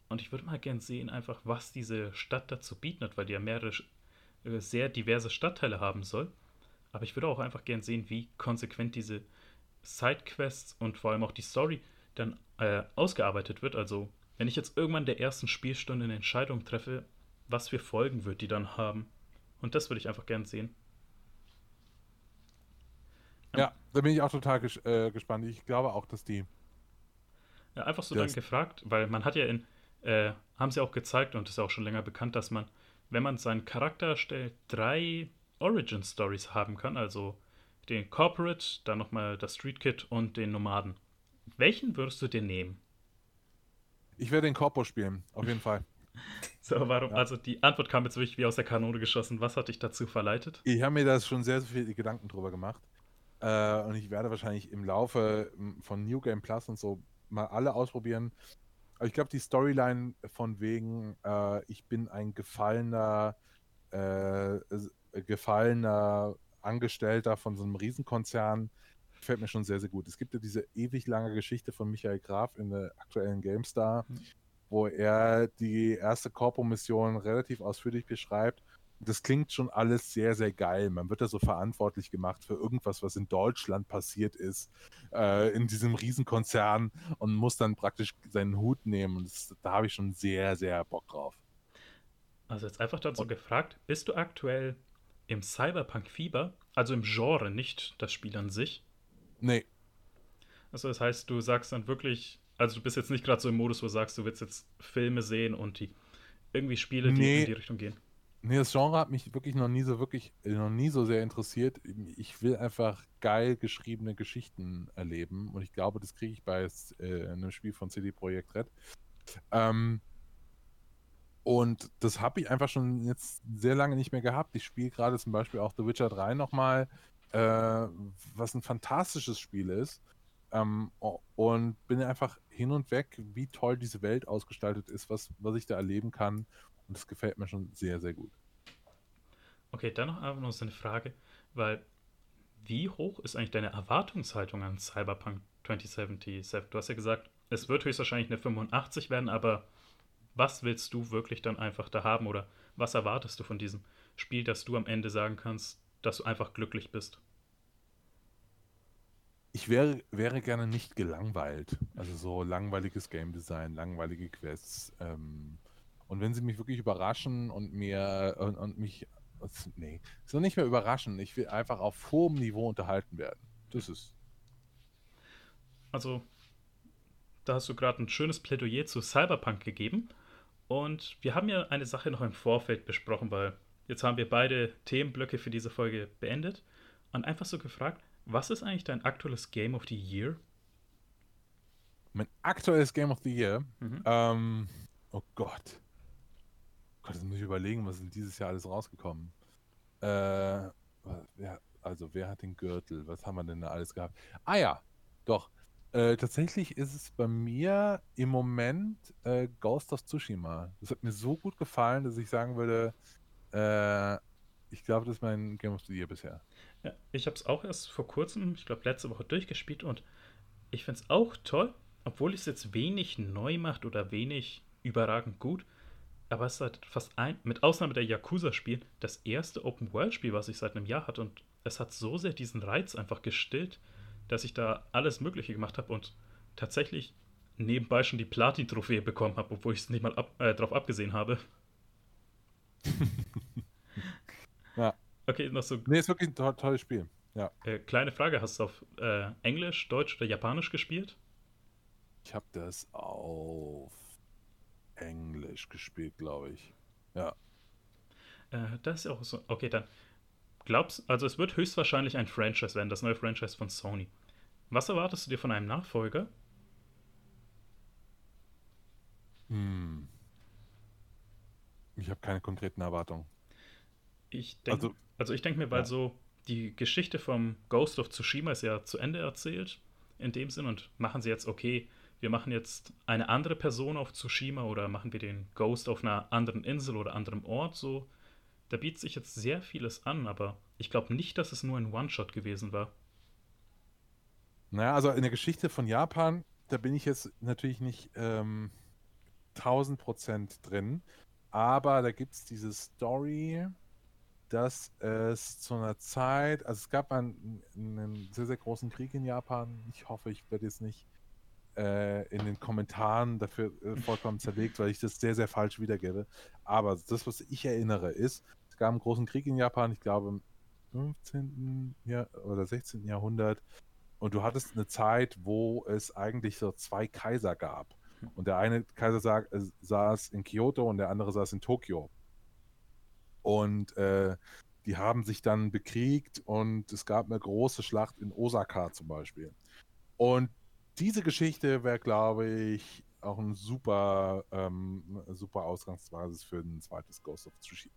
Und ich würde mal gern sehen, einfach, was diese Stadt dazu bieten hat, weil die ja mehrere äh, sehr diverse Stadtteile haben soll. Aber ich würde auch einfach gern sehen, wie konsequent diese Sidequests und vor allem auch die Story dann äh, ausgearbeitet wird. Also wenn ich jetzt irgendwann der ersten Spielstunde eine Entscheidung treffe, was für Folgen wird die dann haben. Und das würde ich einfach gern sehen. Ja, da bin ich auch total ges äh, gespannt. Ich glaube auch, dass die. Ja, einfach so dann gefragt, weil man hat ja in, äh, haben sie auch gezeigt und ist ja auch schon länger bekannt, dass man wenn man seinen Charakter erstellt, drei Origin Stories haben kann, also den Corporate, dann nochmal das Street Kid und den Nomaden. Welchen würdest du dir nehmen? Ich werde den Corpo spielen, auf jeden Fall. <laughs> So, warum? Ja. Also die Antwort kam jetzt wirklich wie aus der Kanone geschossen. Was hat dich dazu verleitet? Ich habe mir das schon sehr, sehr viele Gedanken drüber gemacht. Äh, und ich werde wahrscheinlich im Laufe von New Game Plus und so mal alle ausprobieren. Aber ich glaube, die Storyline von wegen, äh, ich bin ein gefallener, äh, gefallener Angestellter von so einem Riesenkonzern, gefällt mir schon sehr, sehr gut. Es gibt ja diese ewig lange Geschichte von Michael Graf in der aktuellen GameStar, mhm. wo er die erste Corpo-Mission relativ ausführlich beschreibt das klingt schon alles sehr, sehr geil. Man wird da so verantwortlich gemacht für irgendwas, was in Deutschland passiert ist, äh, in diesem Riesenkonzern und muss dann praktisch seinen Hut nehmen. Und das, da habe ich schon sehr, sehr Bock drauf. Also jetzt einfach dazu und, gefragt, bist du aktuell im Cyberpunk-Fieber, also im Genre, nicht das Spiel an sich? Nee. Also das heißt, du sagst dann wirklich, also du bist jetzt nicht gerade so im Modus, wo du sagst, du willst jetzt Filme sehen und die irgendwie Spiele, die nee. in die Richtung gehen. Nee, das Genre hat mich wirklich noch nie so wirklich, noch nie so sehr interessiert. Ich will einfach geil geschriebene Geschichten erleben und ich glaube, das kriege ich bei äh, einem Spiel von CD Projekt Red. Ähm, und das habe ich einfach schon jetzt sehr lange nicht mehr gehabt. Ich spiele gerade zum Beispiel auch The Witcher 3 nochmal, äh, was ein fantastisches Spiel ist. Ähm, und bin einfach hin und weg, wie toll diese Welt ausgestaltet ist, was, was ich da erleben kann. Und das gefällt mir schon sehr, sehr gut. Okay, dann noch einfach noch eine Frage, weil wie hoch ist eigentlich deine Erwartungshaltung an Cyberpunk 2077? Du hast ja gesagt, es wird höchstwahrscheinlich eine 85 werden, aber was willst du wirklich dann einfach da haben oder was erwartest du von diesem Spiel, dass du am Ende sagen kannst, dass du einfach glücklich bist? Ich wäre, wäre gerne nicht gelangweilt. Also so langweiliges Game Design, langweilige Quests. Ähm, und wenn sie mich wirklich überraschen und mir und, und mich. Nee, so nicht mehr überraschen. Ich will einfach auf hohem Niveau unterhalten werden. Das ist. Also, da hast du gerade ein schönes Plädoyer zu Cyberpunk gegeben. Und wir haben ja eine Sache noch im Vorfeld besprochen, weil jetzt haben wir beide Themenblöcke für diese Folge beendet. Und einfach so gefragt, was ist eigentlich dein aktuelles Game of the Year? Mein aktuelles Game of the Year? Mhm. Ähm, oh Gott. Gott, jetzt muss ich überlegen, was ist dieses Jahr alles rausgekommen? Äh, wer, also, wer hat den Gürtel? Was haben wir denn da alles gehabt? Ah ja, doch. Äh, tatsächlich ist es bei mir im Moment äh, Ghost of Tsushima. Das hat mir so gut gefallen, dass ich sagen würde, äh, ich glaube, das ist mein Game of the Year bisher. Ja, ich habe es auch erst vor kurzem, ich glaube letzte Woche durchgespielt und ich finde es auch toll, obwohl es jetzt wenig neu macht oder wenig überragend gut aber es ist halt fast ein, mit Ausnahme der Yakuza-Spiel, das erste Open-World-Spiel, was ich seit einem Jahr hatte. Und es hat so sehr diesen Reiz einfach gestillt, dass ich da alles Mögliche gemacht habe und tatsächlich nebenbei schon die Platin-Trophäe bekommen habe, obwohl ich es nicht mal ab, äh, drauf abgesehen habe. <laughs> ja. Okay, noch so. Nee, ist wirklich ein to tolles Spiel. Ja. Äh, kleine Frage: Hast du auf äh, Englisch, Deutsch oder Japanisch gespielt? Ich habe das auf Englisch gespielt, glaube ich. Ja. Äh, das ist auch so. Okay, dann glaubst also es wird höchstwahrscheinlich ein Franchise werden, das neue Franchise von Sony. Was erwartest du dir von einem Nachfolger? Hm. Ich habe keine konkreten Erwartungen. Ich denke, also, also ich denke mir, weil ja. so die Geschichte vom Ghost of Tsushima ist ja zu Ende erzählt in dem Sinn und machen sie jetzt okay, wir machen jetzt eine andere Person auf Tsushima oder machen wir den Ghost auf einer anderen Insel oder anderem Ort, so. Da bietet sich jetzt sehr vieles an, aber ich glaube nicht, dass es nur ein One-Shot gewesen war. Naja, also in der Geschichte von Japan, da bin ich jetzt natürlich nicht ähm, 1000% drin, aber da gibt es diese Story, dass es zu einer Zeit, also es gab einen, einen sehr, sehr großen Krieg in Japan. Ich hoffe, ich werde jetzt nicht äh, in den Kommentaren dafür äh, vollkommen zerlegt, weil ich das sehr, sehr falsch wiedergebe. Aber das, was ich erinnere, ist, gab einen großen Krieg in Japan, ich glaube im 15. Jahr oder 16. Jahrhundert. Und du hattest eine Zeit, wo es eigentlich so zwei Kaiser gab. Und der eine Kaiser sag, äh, saß in Kyoto und der andere saß in Tokio. Und äh, die haben sich dann bekriegt und es gab eine große Schlacht in Osaka zum Beispiel. Und diese Geschichte wäre, glaube ich, auch ein super, ähm, super Ausgangsbasis für ein zweites Ghost of Tsushima.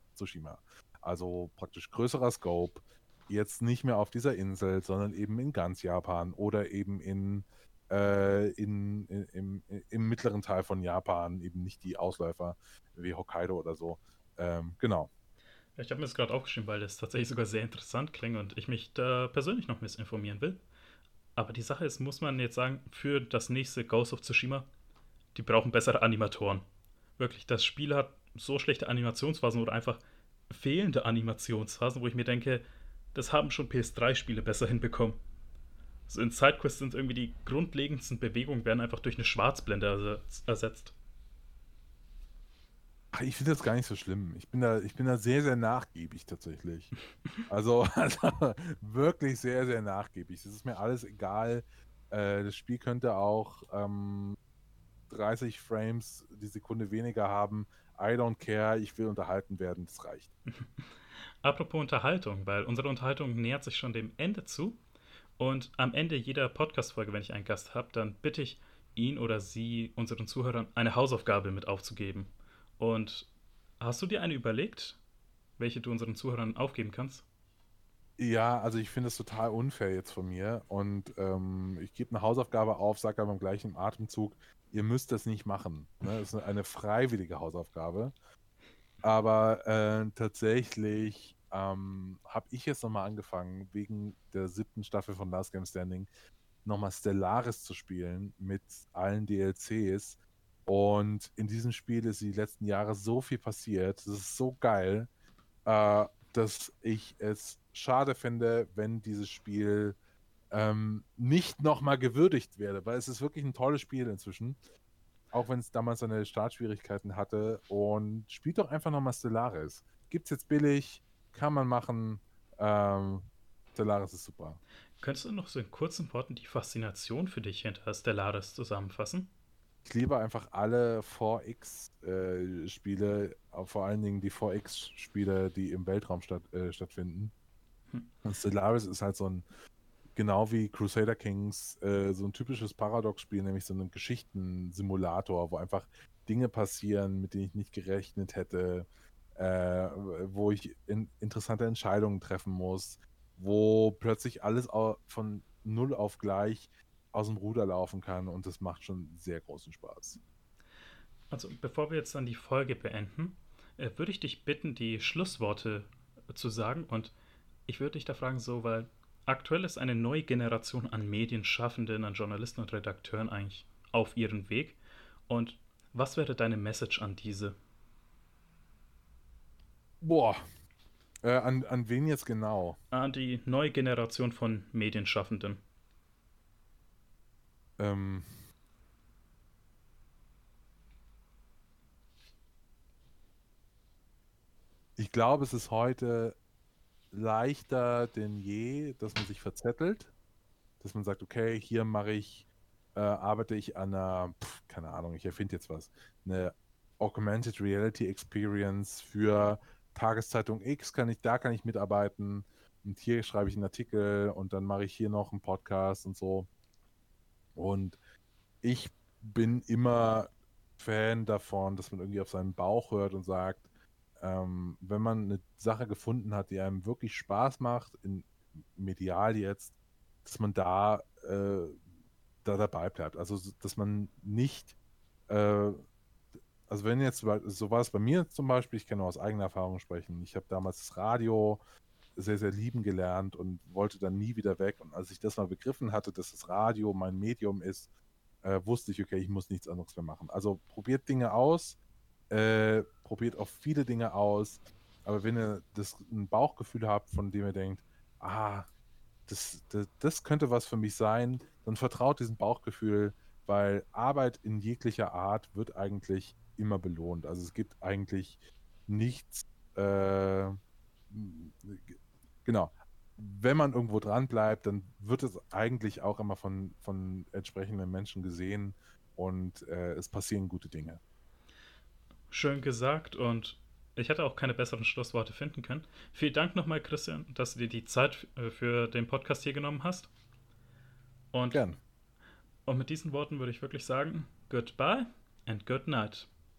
Also praktisch größerer Scope, jetzt nicht mehr auf dieser Insel, sondern eben in ganz Japan oder eben in, äh, in, in im, im, mittleren Teil von Japan, eben nicht die Ausläufer wie Hokkaido oder so. Ähm, genau. Ich habe mir das gerade aufgeschrieben, weil das tatsächlich sogar sehr interessant klingt und ich mich da persönlich noch ein bisschen informieren will. Aber die Sache ist, muss man jetzt sagen, für das nächste Ghost of Tsushima, die brauchen bessere Animatoren. Wirklich, das Spiel hat so schlechte Animationsphasen oder einfach fehlende Animationsphasen, wo ich mir denke, das haben schon PS3-Spiele besser hinbekommen. So in Sidequests sind irgendwie die grundlegendsten Bewegungen werden einfach durch eine Schwarzblende ersetzt. Ich finde das gar nicht so schlimm. Ich bin da, ich bin da sehr, sehr nachgiebig tatsächlich. <laughs> Also, <laughs> also wirklich sehr, sehr nachgiebig. Es ist mir alles egal. Äh, das Spiel könnte auch ähm, 30 Frames die Sekunde weniger haben. I don't care, ich will unterhalten werden, das reicht. <laughs> Apropos Unterhaltung, weil unsere Unterhaltung nähert sich schon dem Ende zu. Und am Ende jeder Podcast-Folge, wenn ich einen Gast habe, dann bitte ich ihn oder sie unseren Zuhörern eine Hausaufgabe mit aufzugeben. Und hast du dir eine überlegt, welche du unseren Zuhörern aufgeben kannst? Ja, also ich finde es total unfair jetzt von mir und ähm, ich gebe eine Hausaufgabe auf, sage aber im gleichen Atemzug, ihr müsst das nicht machen. Ne? Das ist eine freiwillige Hausaufgabe. Aber äh, tatsächlich ähm, habe ich jetzt nochmal angefangen, wegen der siebten Staffel von Last Game Standing nochmal Stellaris zu spielen mit allen DLCs und in diesem Spiel ist die letzten Jahre so viel passiert. Das ist so geil, äh, dass ich es schade finde, wenn dieses Spiel ähm, nicht nochmal gewürdigt werde, weil es ist wirklich ein tolles Spiel inzwischen. Auch wenn es damals seine Startschwierigkeiten hatte. Und spielt doch einfach nochmal Stellaris. Gibt es jetzt billig, kann man machen. Ähm, Stellaris ist super. Könntest du noch so in kurzen Worten die Faszination für dich hinter Stellaris zusammenfassen? Ich liebe einfach alle 4X-Spiele, äh, vor allen Dingen die 4X-Spiele, die im Weltraum statt, äh, stattfinden. Hm. Und Stellaris ist halt so ein, genau wie Crusader Kings, äh, so ein typisches Paradox-Spiel, nämlich so ein Geschichtensimulator, wo einfach Dinge passieren, mit denen ich nicht gerechnet hätte, äh, wo ich in, interessante Entscheidungen treffen muss, wo plötzlich alles von null auf gleich aus dem Ruder laufen kann und das macht schon sehr großen Spaß. Also bevor wir jetzt dann die Folge beenden, äh, würde ich dich bitten, die Schlussworte zu sagen und ich würde dich da fragen, so, weil aktuell ist eine neue Generation an Medienschaffenden, an Journalisten und Redakteuren eigentlich auf ihrem Weg und was wäre deine Message an diese? Boah, äh, an, an wen jetzt genau? An die neue Generation von Medienschaffenden. Ähm, ich glaube, es ist heute leichter denn je, dass man sich verzettelt, dass man sagt, okay, hier mache ich, äh, arbeite ich an einer, pf, keine Ahnung, ich erfinde jetzt was, eine Augmented Reality Experience für Tageszeitung X, kann ich, da kann ich mitarbeiten und hier schreibe ich einen Artikel und dann mache ich hier noch einen Podcast und so. Und ich bin immer Fan davon, dass man irgendwie auf seinen Bauch hört und sagt, ähm, wenn man eine Sache gefunden hat, die einem wirklich Spaß macht, in medial jetzt, dass man da, äh, da dabei bleibt. Also, dass man nicht, äh, also wenn jetzt, so war es bei mir zum Beispiel, ich kann nur aus eigener Erfahrung sprechen, ich habe damals das Radio sehr, sehr lieben gelernt und wollte dann nie wieder weg. Und als ich das mal begriffen hatte, dass das Radio mein Medium ist, äh, wusste ich, okay, ich muss nichts anderes mehr machen. Also probiert Dinge aus, äh, probiert auch viele Dinge aus, aber wenn ihr das ein Bauchgefühl habt, von dem ihr denkt, ah, das, das, das könnte was für mich sein, dann vertraut diesem Bauchgefühl, weil Arbeit in jeglicher Art wird eigentlich immer belohnt. Also es gibt eigentlich nichts, äh, genau. Wenn man irgendwo dran bleibt, dann wird es eigentlich auch immer von, von entsprechenden Menschen gesehen und äh, es passieren gute Dinge. Schön gesagt und ich hätte auch keine besseren Schlussworte finden können. Vielen Dank nochmal, Christian, dass du dir die Zeit äh, für den Podcast hier genommen hast. Und, Gern. und mit diesen Worten würde ich wirklich sagen, goodbye and good night.